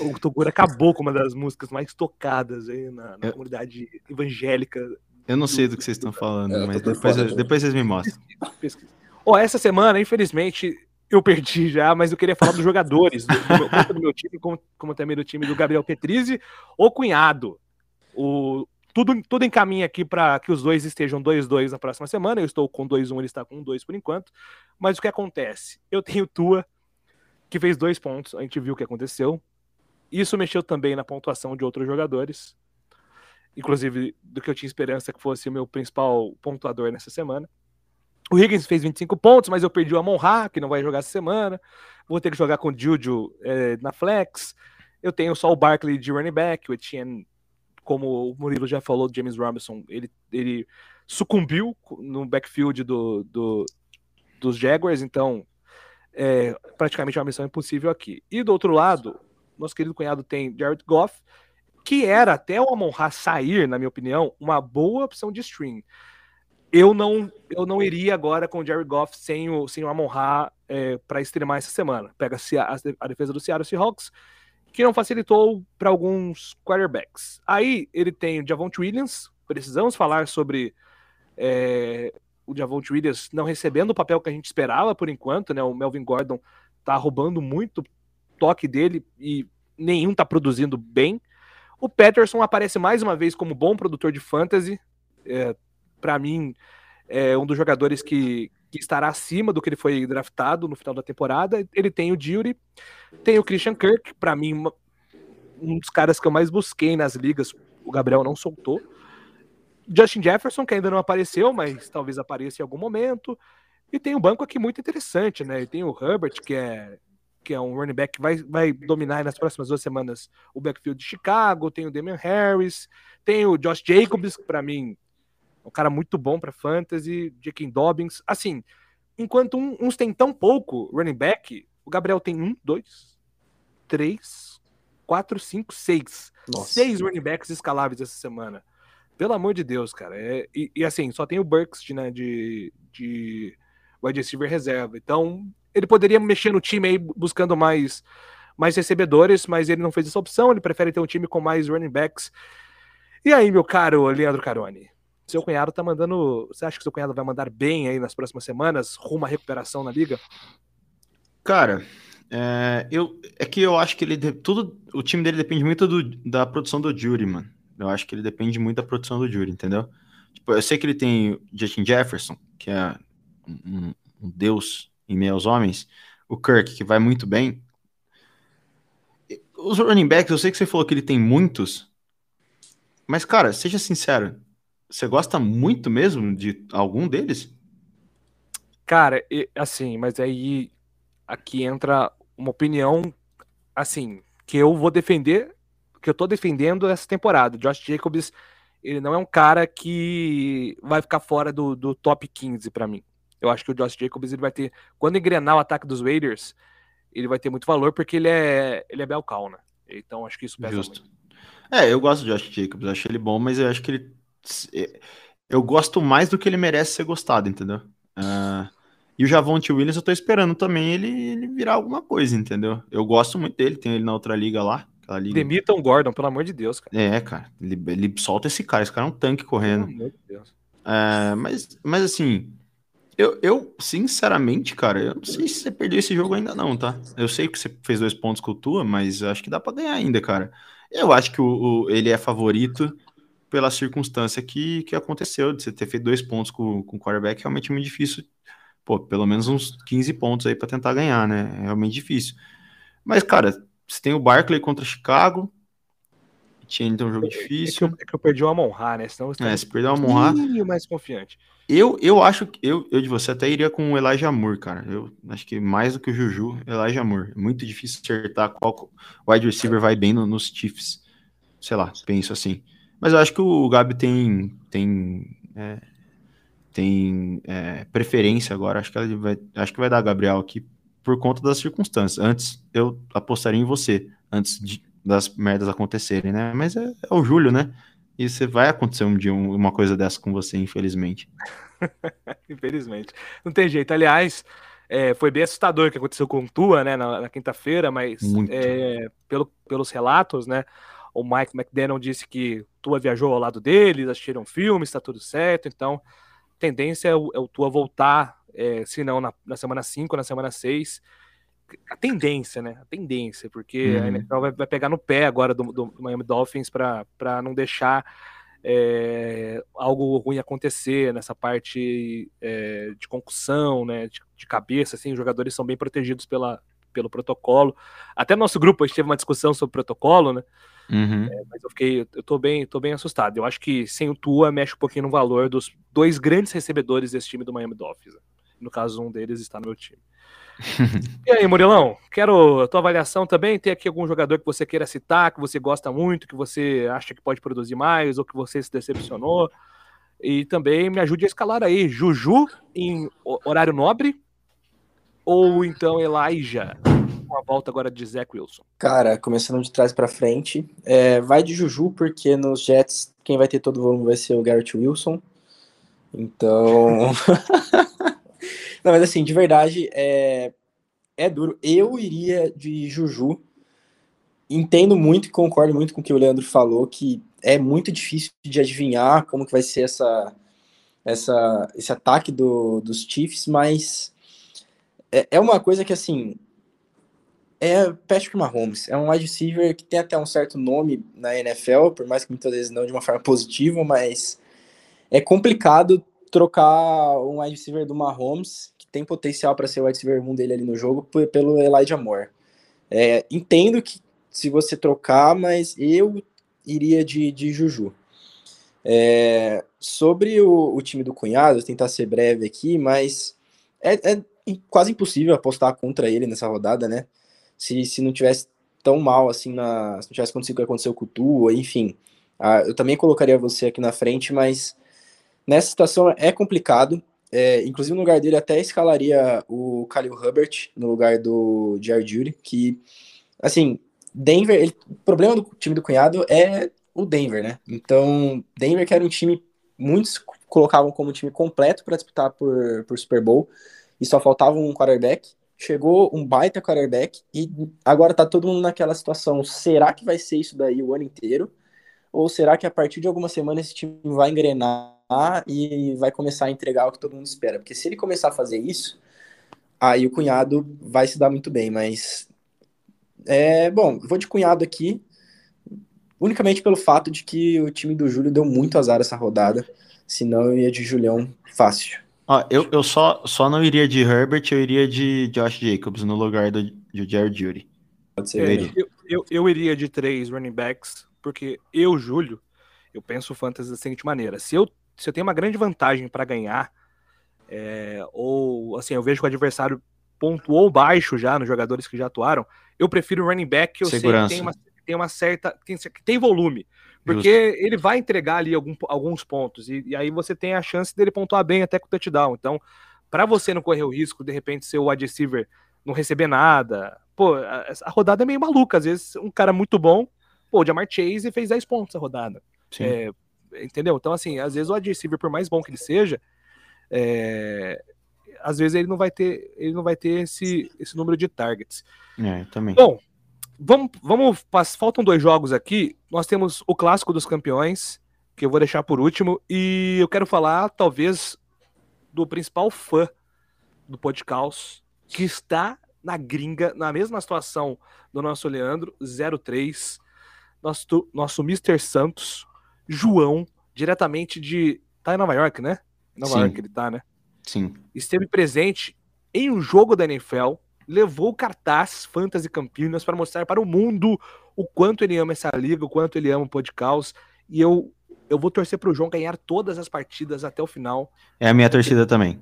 o Toguro acabou com uma das músicas mais tocadas aí na, na Eu- comunidade evangélica. Eu não sei do que vocês estão falando, É, mas depois, depois vocês me mostram. Pesquisa. Ó, essa semana, infelizmente, eu perdi já, mas eu queria falar dos jogadores, do, do meu, time, como, como também do time do Gabriel Petrizzi, o cunhado. O, tudo, tudo encaminha aqui para que os dois estejam 2-2 na próxima semana. Eu estou com 2-1, ele está com 2 por enquanto. Mas o que acontece? Eu tenho Tua, que fez dois pontos, a gente viu o que aconteceu. Isso mexeu também na pontuação de outros jogadores, inclusive do que eu tinha esperança que fosse o meu principal pontuador nessa semana. O Higgins fez 25 pontos, mas eu perdi o Amon Ra, que não vai jogar essa semana. Vou ter que jogar com o Juju eh, na flex. Eu tenho só o Barkley de running back, o Etienne, como o Murilo já falou, James Robinson, ele, ele sucumbiu no backfield do, do dos Jaguars, então é praticamente uma missão impossível aqui. E do outro lado, nosso querido cunhado tem Jared Goff, que era até o Amon Ra sair, na minha opinião, uma boa opção de stream. Eu não, eu não iria agora com o Jared Goff sem o, sem o Amon Ra é, para streamar essa semana. Pega a, a defesa do Seattle Seahawks, que não facilitou para alguns quarterbacks. Aí ele tem o Javonte Williams, precisamos falar sobre é, o Javonte Williams não recebendo o papel que a gente esperava por enquanto, né? O Melvin Gordon tá roubando muito toque dele e nenhum tá produzindo bem. O Patterson aparece mais uma vez como bom produtor de fantasy. É, para mim, é um dos jogadores que, que estará acima do que ele foi draftado no final da temporada. Ele tem o Jury, tem o Christian Kirk, para mim, um dos caras que eu mais busquei nas ligas. O Gabriel não soltou. Justin Jefferson, que ainda não apareceu, mas talvez apareça em algum momento. E tem um banco aqui muito interessante, né? E tem o Herbert, que é, que é um running back que vai, vai dominar nas próximas duas semanas o backfield de Chicago. Tem o Damian Harris, tem o Josh Jacobs, que para mim um cara muito bom para fantasy, J.K. Dobbins. Assim, enquanto um, uns tem tão pouco running back, o Gabriel tem um, dois, três, quatro, cinco, seis. Nossa. Seis running backs escaláveis essa semana. Pelo amor de Deus, cara. É, e, e, assim, só tem o Burks de, né, de, de wide receiver reserva. Então, ele poderia mexer no time aí buscando mais, mais recebedores, mas ele não fez essa opção. Ele prefere ter um time com mais running backs. E aí, meu caro Leandro Caroni? Seu cunhado tá mandando. Você acha que seu cunhado vai mandar bem aí nas próximas semanas, rumo à recuperação na liga? Cara, é, eu, é que eu acho que ele. Tudo, o time dele depende muito do, da produção do Jury, mano. Eu acho que ele depende muito da produção do Jury, entendeu? Tipo, eu sei que ele tem Justin Jefferson, que é um, um deus em meio aos homens, o Kirk, que vai muito bem. Os running backs, eu sei que você falou que ele tem muitos, mas, cara, seja sincero, você gosta muito mesmo de algum deles? Cara, assim, mas aí aqui entra uma opinião, assim, que eu vou defender que eu tô defendendo essa temporada. Josh Jacobs, ele não é um cara que vai ficar fora do, do top 15 para mim. Eu acho que o Josh Jacobs ele vai ter, quando engrenar o ataque dos Raiders, ele vai ter muito valor porque ele é ele é Belcal, né? Então acho que isso pesa Justo. muito. É, eu gosto do Josh Jacobs, acho ele bom, mas eu acho que ele eu gosto mais do que ele merece ser gostado, entendeu? Uh, e o Javonte Williams eu tô esperando também ele, ele virar alguma coisa, entendeu? Eu gosto muito dele, tenho ele na outra liga lá. Liga... Demitam Gordon, pelo amor de Deus, cara. É, cara. Ele, ele solta esse cara. Esse cara é um tanque correndo. Pelo amor de Deus. É, mas, mas assim, eu, eu, sinceramente, cara, eu não sei se você perdeu esse jogo ainda não, tá? Eu sei que você fez dois pontos com o Tua, mas acho que dá para ganhar ainda, cara. Eu acho que o, o, ele é favorito pela circunstância que, que aconteceu, de você ter feito dois pontos com, com o quarterback, é realmente muito difícil. Pô, pelo menos uns 15 pontos aí para tentar ganhar, né? É realmente difícil. Mas, cara, você tem o Barkley contra Chicago. Tinha então um jogo difícil. É que, eu, é que eu perdi o Amon Ra, né? Senão é, se perder o Amon Ra. mais confiante. Eu, eu acho que eu, eu de você até iria com o Elijah Moore, cara. Eu acho que mais do que o Juju, Elijah Moore. É muito difícil acertar qual wide receiver vai bem no, nos Chiefs. Sei lá, penso assim. Mas eu acho que o Gabi tem tem é, tem é, preferência agora. Acho que vai, acho que vai dar Gabriel aqui por conta das circunstâncias. Antes eu apostaria em você, antes de, das merdas acontecerem, né? Mas é, é, o Júlio, né? E você vai acontecer um dia uma coisa dessa com você, infelizmente. <laughs> infelizmente. Não tem jeito. Aliás, é, foi bem assustador o que aconteceu com o Tua, né, na, na quinta-feira, mas é, pelo, pelos relatos, né, o Mike McDaniel disse que Tua viajou ao lado deles, assistiram filmes, está tudo certo, então tendência é o, é o Tua voltar é, se não na, na semana 5, na semana 6. A tendência, né? A tendência, porque uhum. a NFL vai, vai, pegar no pé agora do, do Miami Dolphins para não deixar é, algo ruim acontecer nessa parte é, de concussão, né? De, de, cabeça, assim, os jogadores são bem protegidos pela, pelo protocolo. Até no nosso grupo a gente teve uma discussão sobre protocolo, né? Uhum. É, mas eu fiquei, eu tô bem, tô bem assustado. Eu acho que sem o Tua mexe um pouquinho no valor dos dois grandes recebedores desse time do Miami Dolphins. No caso, um deles está no meu time. <laughs> e aí, Murilão, quero a tua avaliação também. Tem aqui algum jogador que você queira citar, que você gosta muito, que você acha que pode produzir mais, ou que você se decepcionou? E também me ajude a escalar aí. Juju em horário nobre ou então Elijah? Com a volta agora de Zach Wilson. Cara, começando de trás para frente, é, vai de Juju, porque nos Jets quem vai ter todo o volume vai ser o Garrett Wilson. Então. <laughs> Não, mas assim, de verdade, é, é duro. Eu iria de Juju. Entendo muito e concordo muito com o que o Leandro falou, que é muito difícil de adivinhar como que vai ser essa, essa, esse ataque do, dos Chiefs, mas é, é uma coisa que, assim, é Patrick Mahomes. É um wide receiver que tem até um certo nome na NFL, por mais que muitas vezes não de uma forma positiva, mas é complicado trocar um wide receiver do Mahomes, que tem potencial para ser o wide receiver 1 dele ali no jogo, pelo Elijah Moore. É, entendo que se você trocar, mas eu iria de, de Juju. É, sobre o, o, time do Cunhado, vou tentar ser breve aqui, mas é, é, quase impossível apostar contra ele nessa rodada, né? Se, se não tivesse tão mal assim, na, se não tivesse acontecido o que aconteceu com o Tua, enfim. Ah, eu também colocaria você aqui na frente, mas nessa situação é complicado. É, inclusive, no lugar dele, até escalaria o Khalil Herbert no lugar do Jared Judy, que, assim, Denver, ele, o problema do time do Cunhado é o Denver, né? Então, Denver que era um time, muitos colocavam como time completo para disputar por, por Super Bowl, e só faltava um quarterback. Chegou um baita quarterback, e agora tá todo mundo naquela situação. Será que vai ser isso daí o ano inteiro? Ou será que a partir de algumas semanas esse time vai engrenar e vai começar a entregar o que todo mundo espera? Porque se ele começar a fazer isso, aí o cunhado vai se dar muito bem, mas é, bom, vou de cunhado aqui, unicamente pelo fato de que o time do Júlio deu muito azar essa rodada, senão eu ia de Julião fácil. Ó, eu, eu só, só não iria de Herbert, eu iria de Josh Jacobs no lugar do, de Jared Judy. Pode ser. É, eu, eu, eu, iria de três running backs, porque eu, Júlio, eu penso o fantasy da seguinte maneira: se eu, se eu tenho uma grande vantagem para ganhar, é, ou assim, eu vejo que o adversário pontuou baixo já nos jogadores que já atuaram, eu prefiro o running back que eu Segurança. sei que tem uma, tem uma certa. Tem, tem volume. Porque Justo. ele vai entregar ali algum, alguns pontos. E, e, aí você tem a chance dele pontuar bem até com o touchdown. Então, para você não correr o risco, de repente, ser o wide receiver não receber nada. Pô, a, a, rodada é meio maluca. Às vezes, um cara muito bom, pô, o Jamar Chase fez 10 pontos a rodada. É, entendeu? Então, assim, às vezes o wide receiver, por mais bom que ele seja, é, às vezes ele não vai ter, ele não vai ter esse, esse número de targets. É, também. Bom, vamos, vamos, faltam dois jogos aqui. Nós temos o clássico dos campeões, que eu vou deixar por último, e eu quero falar, talvez, do principal fã do podcast, que está na gringa, na mesma situação do nosso Leandro, 03, nosso, nosso Mr. Santos, João, diretamente de. Tá em Nova York, né? Nova Sim. York ele tá, né? Sim. Esteve presente em um jogo da NFL, levou o cartaz Fantasy Campinas para mostrar para o mundo o quanto ele ama essa liga, o quanto ele ama o podcast. E eu, eu vou torcer para o João ganhar todas as partidas até o final. É a minha torcida também.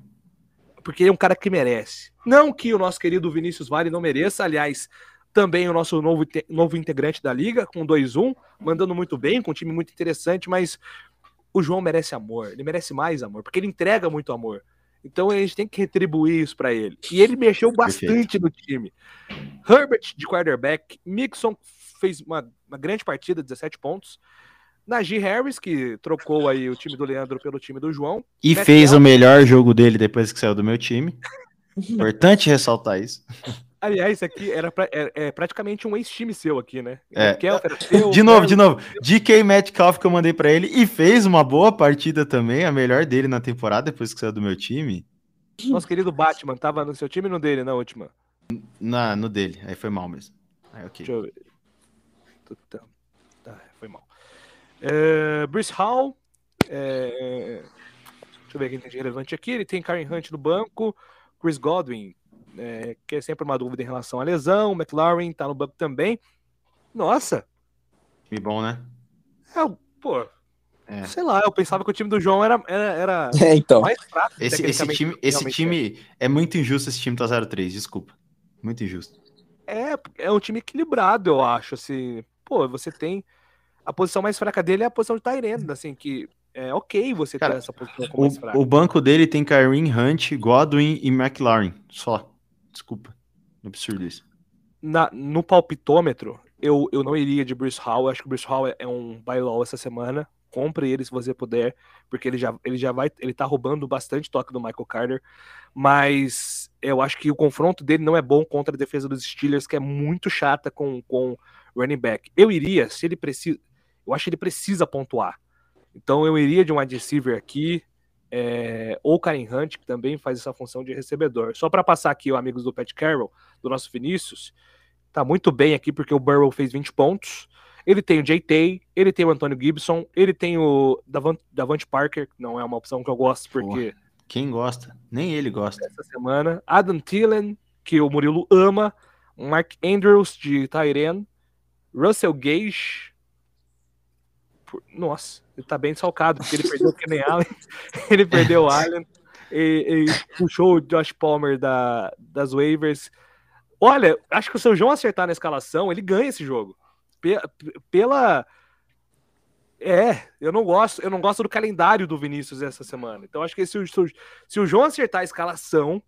Porque ele é um cara que merece. Não que o nosso querido Vinícius Vale não mereça, aliás, também o nosso novo, novo integrante da liga, com 2-1, mandando muito bem, com um time muito interessante, mas o João merece amor, ele merece mais amor, porque ele entrega muito amor. Então a gente tem que retribuir isso para ele. E ele mexeu bastante Perfeito. no time. Herbert de quarterback, Mixon fez uma, uma grande partida, 17 pontos. Najee Harris, que trocou aí o time do Leandro pelo time do João. E Matt fez o melhor jogo dele depois que saiu do meu time. Importante ressaltar isso. Aliás, isso aqui era pra, é, é, praticamente um ex-time seu aqui, né? É. de novo, de novo. DK Metcalf que eu mandei para ele e fez uma boa partida também, a melhor dele na temporada depois que saiu do meu time. Nosso querido Batman tava no seu time e no dele na última? Na, no dele, aí foi mal mesmo. Aí, ok. Deixa eu ver. Tá, foi mal. É, Bruce Hall. É, deixa eu ver quem tem de relevante aqui. Ele tem Karen Hunt no banco. Chris Godwin é, que é sempre uma dúvida em relação à lesão. O McLaren tá no banco também. Nossa! Que bom, né? É, pô, é. Sei lá, eu pensava que o time do João era, era, era <laughs> é, então. mais fraco. Esse, esse time, esse time é. é. muito injusto, esse time tá 0-3, desculpa. Muito injusto. É, é um time equilibrado, eu acho. Assim, pô, você tem. A posição mais fraca dele é a posição de Tyrande, assim, que é ok você Cara, ter essa posição como mais fraca. O, o banco dele tem Kareem Hunt, Godwin e McLaren. Só. Desculpa. Absurdo isso. Na- no palpitômetro, eu, eu não iria de Bruce Hall. Acho que o Bruce Hall é, é um buy low essa semana. Compre ele se você puder, porque ele já, ele já vai. Ele tá roubando bastante toque do Michael Carter. Mas eu acho que o confronto dele não é bom contra a defesa dos Steelers, que é muito chata com, com running back. Eu iria, se ele precisa. Eu acho que ele precisa pontuar. Então eu iria de um wide receiver aqui. É, ou Karen Hunt, que também faz essa função de recebedor. Só para passar aqui, ó, amigos do Pat Carroll, do nosso Vinícius, tá muito bem aqui porque o Burrow fez 20 pontos. Ele tem o J.T., ele tem o Antônio Gibson, ele tem o Davant, Davante Parker, que não é uma opção que eu gosto porque Quem gosta? Nem ele gosta. essa semana. Adam Thielen, que o Murilo ama. Mark Andrews de Tyren. Russell Gage. Por- Nossa, ele tá bem salcado, porque ele perdeu o Kenny Allen, <laughs> ele perdeu o Allen, e, e puxou o Josh Palmer da, das waivers. Olha, acho que se o João acertar na escalação, ele ganha esse jogo. Pe- Pela. É, eu não gosto, eu não gosto do calendário do Vinícius essa semana. Então acho que se o- se o João acertar a escalação,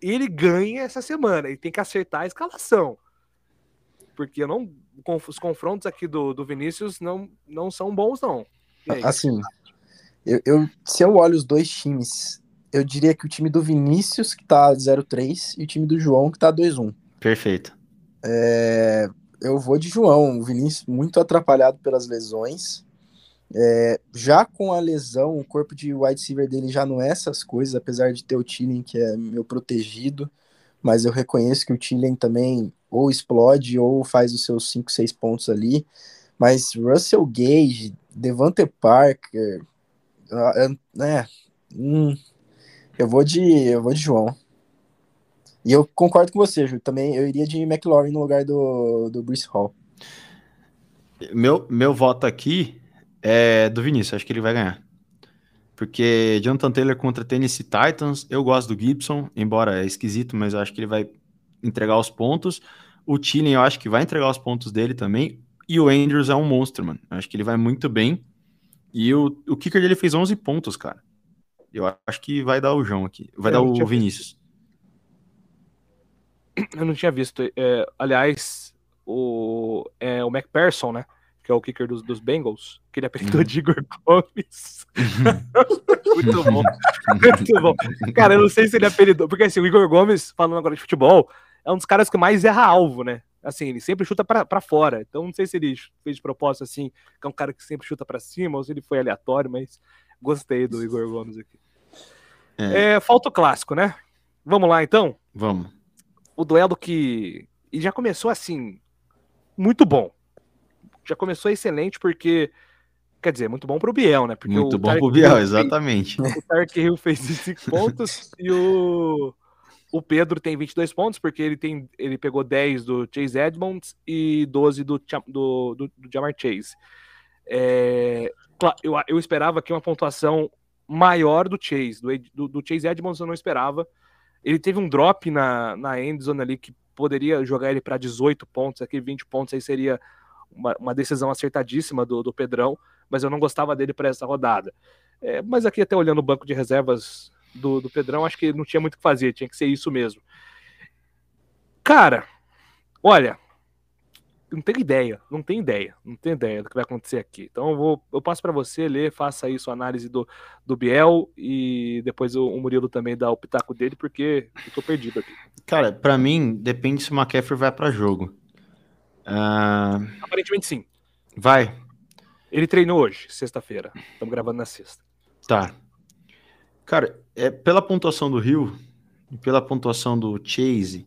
ele ganha essa semana. Ele tem que acertar a escalação. Porque eu não. Os confrontos aqui do, do Vinícius não, não são bons, não. Assim, eu, eu- se eu olho os dois times, eu diria que o time do Vinícius, que tá 0-3, e o time do João, que tá 2-1. Perfeito. É, eu vou de João, o Vinícius muito atrapalhado pelas lesões. É, já com a lesão, o corpo de wide receiver dele já não é essas coisas, apesar de ter o Tillen, que é meu protegido, mas eu reconheço que o Tillen também ou explode ou faz os seus 5, 6 pontos ali. Mas Russell Gage, Devante Parker, ah, é, né, hum, eu vou de eu vou de João. E eu concordo com você, Ju. Também eu iria de McLaurin no lugar do, do Bruce Hall. Meu, meu voto aqui é do Vinícius, acho que ele vai ganhar. Porque Jonathan Taylor contra Tennessee Titans, eu gosto do Gibson, embora é esquisito, mas eu acho que ele vai entregar os pontos. O Tillen, eu acho que vai entregar os pontos dele também. E o Andrews é um monstro, mano. Eu acho que ele vai muito bem. E o, o kicker dele fez 11 pontos, cara. Eu acho que vai dar o João aqui. Vai Eu dar o Vinícius. Eu não tinha visto. é, aliás, o, é, o McPherson, né? Que é o kicker dos, dos Bengals, que ele apelidou Uhum. de Igor Gomes. <laughs> Muito bom. Muito bom. Cara, eu não sei se ele apelidou. Porque assim, o Igor Gomes, falando agora de futebol, é um dos caras que mais erra alvo, né? Assim, ele sempre chuta pra fora. Então não sei se ele fez de propósito assim, que é um cara que sempre chuta pra cima, ou se ele foi aleatório, mas gostei do Igor Gomes aqui. É. É, falta o clássico, né? Vamos lá então? Vamos. o duelo que. E já começou assim, muito bom. Já começou excelente, porque. Quer dizer, muito bom pro Biel, né? Porque Muito bom Tarek pro Biel, Hill fez- exatamente. O Tarek Hill fez 25 pontos <laughs> e o. O Pedro tem 22 pontos, porque ele tem ele pegou 10 do Chase Edmonds e 12 do, do, do, do Jamar Chase. É, eu, eu esperava aqui uma pontuação maior do Chase. Do, do, do Chase Edmonds eu não esperava. Ele teve um drop na, na endzone ali que poderia jogar ele para 18 pontos, aqui 20 pontos aí seria uma, uma decisão acertadíssima do, do Pedrão, mas eu não gostava dele para essa rodada. É, mas aqui até olhando o banco de reservas do, do Pedrão, acho que não tinha muito o que fazer, tinha que ser isso mesmo. Cara, olha, não tenho ideia, não tenho ideia, não tenho ideia do que vai acontecer aqui. Então eu, vou, eu passo para você ler, faça aí sua análise do, do Biel e depois o, o Murilo também dá o pitaco dele, porque eu tô perdido aqui. Cara, pra mim, depende se o McCaffrey vai pra jogo. Ah, Aparentemente sim. vai, Ele treinou hoje, sexta-feira. Estamos gravando na sexta. Tá. Cara, é, pela pontuação do Rio e pela pontuação do Chase,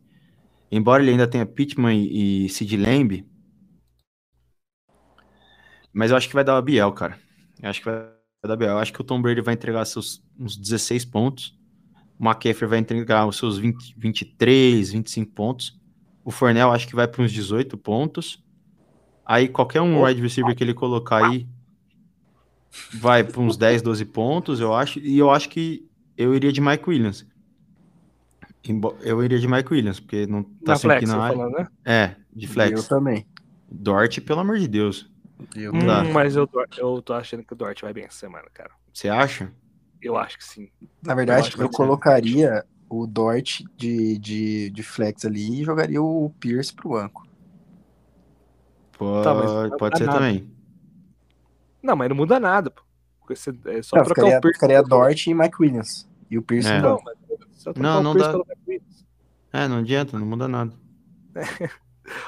embora ele ainda tenha Pittman e, e Sid Lamb, mas eu acho que vai dar o Biel, cara. Eu acho que vai dar o Biel. Eu acho que o Tom Brady vai entregar seus uns 16 pontos. O McCaffrey vai entregar os seus 20, 23, 25 pontos. O Fornell acho que vai para uns 18 pontos. Aí qualquer um wide receiver que ele colocar aí vai para uns 10, 12 pontos, eu acho. E eu acho que eu iria de Mike Williams. Eu iria de Mike Williams, porque não tá na sempre flex, na área. falando, né? É, de Eu flex. também. Dort, pelo amor de Deus. Eu, Hum, Tá. mas eu, tô- eu tô achando que o Dort vai bem essa semana, cara. Você acha? Eu acho que sim. na Eu verdade, eu, ser. colocaria o Dort de, de, de flex ali e jogaria o Pierce pro banco. Pode, Tá, pode ser nada. também. Não, mas não muda nada, pô. Porque você- é só Não, trocar ficaria, o Pierce. ficaria Dort e Mike Williams. E o Pierce É. Não, Não, o não dá. É, não adianta, não muda nada. <laughs>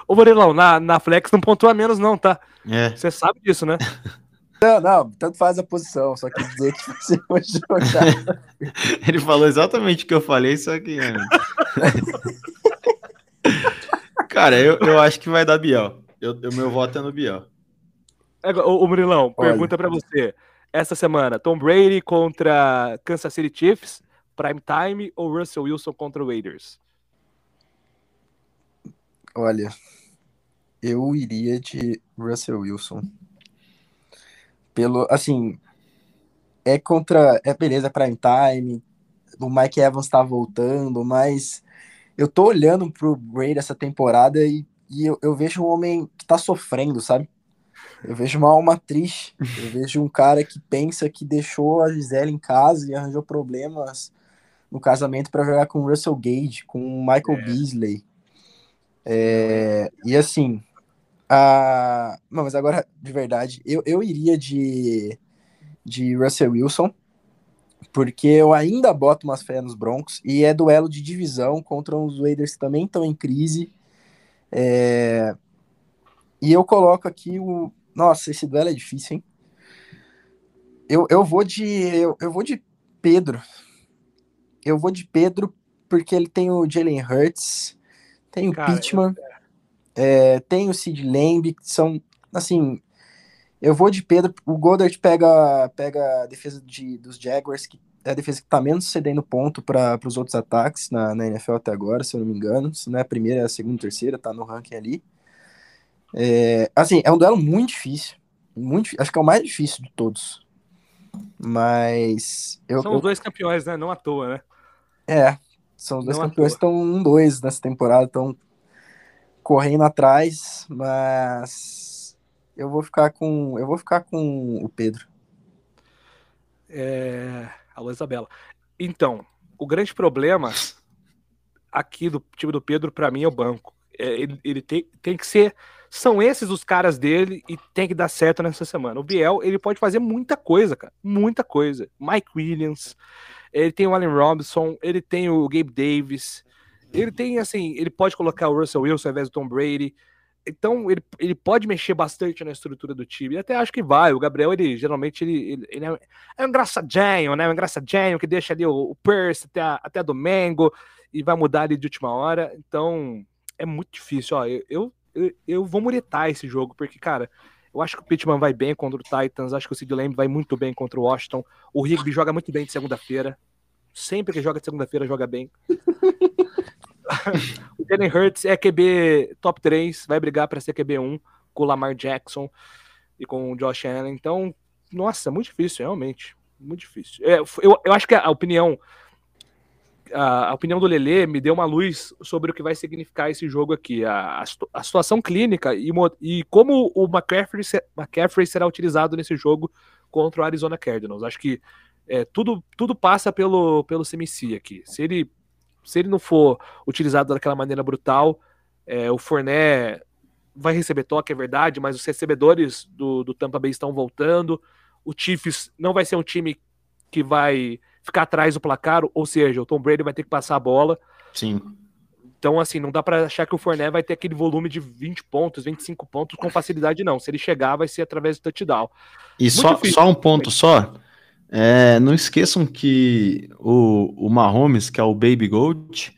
Ô, Morilão, na, na Flex não pontua menos, não, tá? É, Você sabe disso, né? <laughs> Não, não, tanto faz a posição, só quer dizer que você vai jogar. <laughs> ele falou exatamente o que eu falei, só que. é. Cara, eu, eu acho que vai dar Biel. Eu, eu- meu voto é no Biel. Agora, Ô, ô Murilão, Olha. pergunta pra você. Essa semana, Tom Brady contra Kansas City Chiefs, prime time ou Russell Wilson contra Raiders? Olha, eu iria de Russell Wilson. Pelo, assim, é contra, é beleza, prime time, o Mike Evans tá voltando, mas eu tô olhando pro Brady essa temporada e, e eu, eu vejo um homem que tá sofrendo, sabe? Eu vejo uma alma triste, eu vejo um cara que pensa que deixou a Gisele em casa e arranjou problemas no casamento para jogar com o Russell Gage, com o Michael É. Beasley. É, e assim, a... não, mas agora, de verdade, eu, eu iria de, de Russell Wilson, porque eu ainda boto umas fé nos Broncos, e é duelo de divisão contra os Raiders que também estão em crise. É, E eu coloco aqui o. Nossa, esse duelo é difícil, hein? Eu, eu vou de. Eu, eu vou de Pedro. Eu vou de Pedro porque ele tem o Jalen Hurts, tem o Cara, Pittman, é, tem o Sid Lamb, que são, assim, eu vou de Pedro, o Goddard pega, pega a defesa de, dos Jaguars, que é a defesa que tá menos cedendo ponto para os outros ataques na, na NFL até agora, se eu não me engano, se não é a primeira, é a segunda, terceira, tá no ranking ali. É, assim, é um duelo muito difícil, muito, acho que é o mais difícil de todos, mas eu, São os dois campeões, né? Não à toa, né? é, são os dois Não campeões que estão um dois nessa temporada, estão correndo atrás, mas eu vou ficar com eu vou ficar com o Pedro. É... Alô, Isabela. Então, o grande problema aqui do time do Pedro, pra mim, é o banco. É, ele ele tem, tem que ser. São esses os caras dele e tem que dar certo nessa semana. O Biel, ele pode fazer muita coisa, cara. Muita coisa. Mike Williams, ele tem o Allen Robinson, ele tem o Gabe Davis, ele tem, assim, ele pode colocar o Russell Wilson ao invés do Tom Brady. Então, ele, ele pode mexer bastante na estrutura do time. Até acho que vai. O Gabriel, ele geralmente ele, ele, ele é, é um engraçadinho, né? Um engraçadinho que deixa ali o, o Percy até, até domingo e vai mudar ali de última hora. Então, é muito difícil. Ó, eu, eu, eu, vou muretar esse jogo, porque, cara, eu acho que o Pittman vai bem contra o Titans, acho que o Sid Lamb vai muito bem contra o Washington. O Rigby joga muito bem de segunda-feira. Sempre que joga de segunda-feira, joga bem. <laughs> o Jalen Hurts é QB top 3, vai brigar para ser QB1 com o Lamar Jackson e com o Josh Allen. Então, nossa, muito difícil, realmente. Muito difícil. É, eu, eu acho que a opinião a, a opinião do Lelê me deu uma luz sobre o que vai significar esse jogo aqui, a, a, situ- a situação clínica e, e como o McCaffrey, se- McCaffrey será utilizado nesse jogo contra o Arizona Cardinals. Acho que é, tudo, tudo passa pelo, pelo CMC aqui. Se ele, se ele não for utilizado daquela maneira brutal, é, o Fournet vai receber toque, é verdade, mas os recebedores do, do Tampa Bay estão voltando. O Chiefs não vai ser um time que vai ficar atrás do placar, ou seja, o Tom Brady vai ter que passar a bola. Sim. Então, assim, não dá para achar que o Fournette vai ter aquele volume de 20 pontos, 25 pontos com facilidade, não. Se ele chegar, vai ser através do touchdown. E só, difícil. só um ponto só. É, não esqueçam que o, o Mahomes, que é o Baby Goat,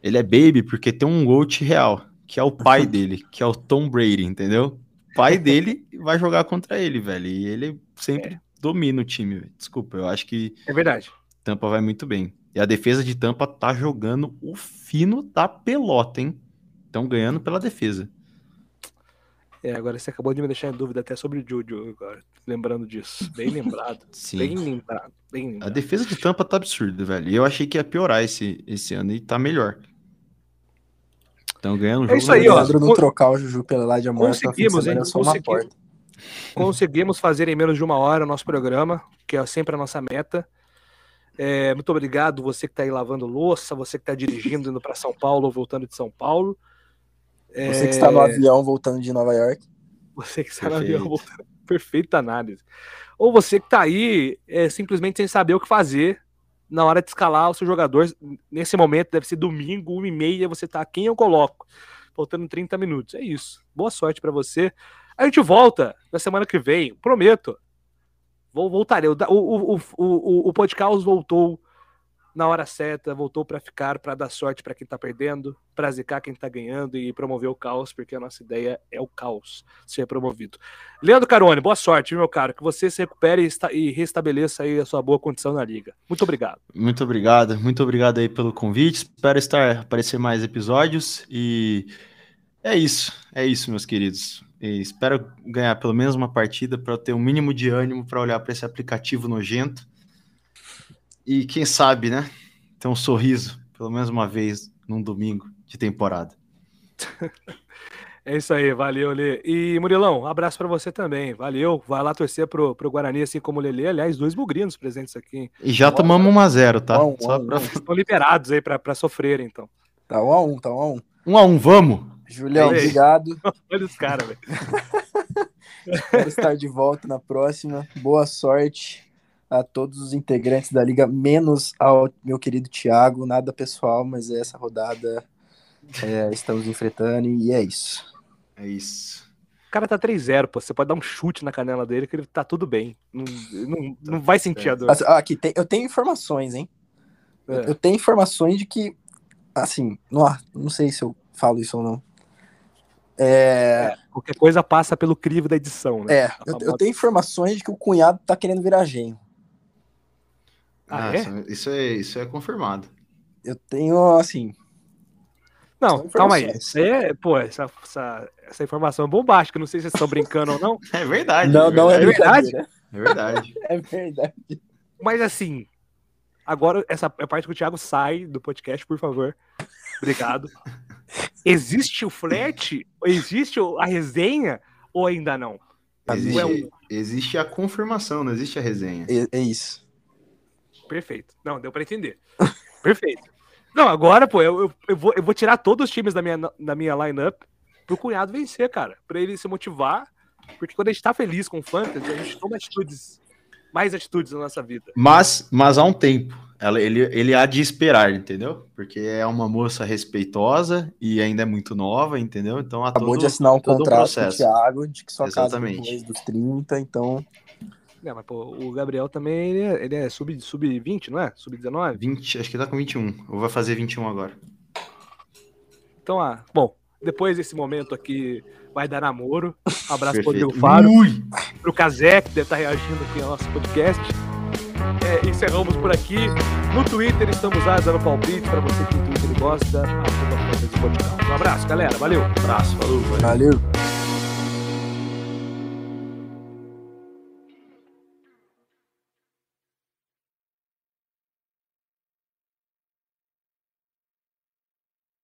ele é baby porque tem um Goat real, que é o pai <laughs> dele, que é o Tom Brady, entendeu? O pai dele vai jogar contra ele, velho. E ele sempre domina o time, velho. Desculpa, eu acho que É verdade. Tampa vai muito bem. E a defesa de Tampa tá jogando o fino da pelota, hein? Estão ganhando pela defesa. É, agora você acabou de me deixar em dúvida até sobre o Juju agora, lembrando disso. Bem lembrado. <laughs> Sim. Bem lembrado. Bem A lembrado. defesa de Tampa tá absurda, velho. E eu achei que ia piorar esse, esse ano e tá melhor. Estão ganhando um É jogo. isso aí, o ó. Não trocar o Juju pela Elijah Moore, tá conseguimos, de hein? é só uma Conseguimos. Conseguimos fazer em menos de uma hora o nosso programa, que é sempre a nossa meta. É, muito obrigado você que está aí lavando louça, você que está dirigindo indo para São Paulo ou voltando de São Paulo. É... Você que está no avião voltando de Nova York. Você que está Perfeito. no avião voltando. Perfeita análise. Ou você que está aí é, simplesmente sem saber o que fazer na hora de escalar o seu jogador. Nesse momento, deve ser domingo, uma e meia, você tá quem eu coloco. Faltando 30 minutos. É isso. Boa sorte para você. A gente volta na semana que vem, prometo. Vou voltar. O, o, o, o, podcast voltou na hora certa, voltou para ficar, para dar sorte para quem tá perdendo, para zicar quem tá ganhando e promover o caos, porque a nossa ideia é o caos ser promovido. Leandro Carone, boa sorte, meu caro, que você se recupere e restabeleça aí a sua boa condição na liga. Muito obrigado. Muito obrigado, muito obrigado aí pelo convite. Espero estar aparecer mais episódios e é isso, é isso, meus queridos. E espero ganhar pelo menos uma partida para ter um mínimo de ânimo para olhar para esse aplicativo nojento e quem sabe, né? Ter um sorriso, pelo menos uma vez, num domingo de temporada. <laughs> É isso aí, valeu, Lê. E Murilão, um abraço para você também. Valeu. Vai lá torcer pro, pro Guarani, assim como o Lelê. Aliás, dois bugrinos presentes aqui. E já Boa, tomamos 1 a 0 tá? Um, Só pra... Estão liberados aí para sofrer, então. Tá 1 a 1 tá 1 a 1 1 a 1 vamos. Julião, Ei. obrigado. <laughs> Olha os caras, velho. <laughs> Espero estar de volta na próxima. Boa sorte a todos os integrantes da liga, menos ao meu querido Thiago. Nada pessoal, mas essa rodada é, estamos enfrentando e é isso. É isso. O cara tá 3-0, pô. Você pode dar um chute na canela dele que ele tá tudo bem. Não, não, não vai sentir a dor. Aqui, tem, eu tenho informações, hein? É. Eu tenho informações de que, assim, não, não sei se eu falo isso ou não. É... é qualquer coisa passa pelo crivo da edição, né? É, eu, eu, tenho informações de que o cunhado tá querendo virar genro. Ah, ah é? Isso é isso é confirmado. Eu tenho, assim. Não, calma aí. Isso é, pô, essa, essa, essa informação é bombástica. Não sei se vocês estão brincando ou não. <laughs> É verdade. Não, é não é verdade. É verdade. <laughs> é verdade. Mas assim, agora essa é a parte que o Thiago sai do podcast, por favor. Obrigado. Existe o flerte? Existe a resenha? Ou ainda não? Existe, é um... existe a confirmação, não existe a resenha. É, é isso. Perfeito. Não, deu para entender. <laughs> Perfeito. Não, agora, pô, eu, eu, eu, vou, eu vou tirar todos os times da minha, da minha lineup pro cunhado vencer, cara. Pra ele se motivar. Porque quando a gente tá feliz com o Fantasy, a gente toma atitudes, mais atitudes na nossa vida. Mas, mas há um tempo. Ela, ele, ele há de esperar, entendeu? Porque é uma moça respeitosa e ainda é muito nova, entendeu? Então Acabou todo, de assinar um contrato com o Thiago de que só Exatamente. casa depois dos 30, então é, mas pô, o Gabriel também ele é, ele é sub, sub 20, não é? Sub 19? 20, acho que tá com 21. Eu vou fazer 21 agora. Então, ah, bom, depois desse momento aqui vai dar namoro. Abraço <laughs> pro Diego Faro, Ui. pro Kazé, que deve estar tá reagindo aqui ao nosso podcast. É, encerramos por aqui. No Twitter estamos lá dando palpite para você que o Twitter gosta. Um abraço, galera. Valeu. abraço, falou. valeu. valeu.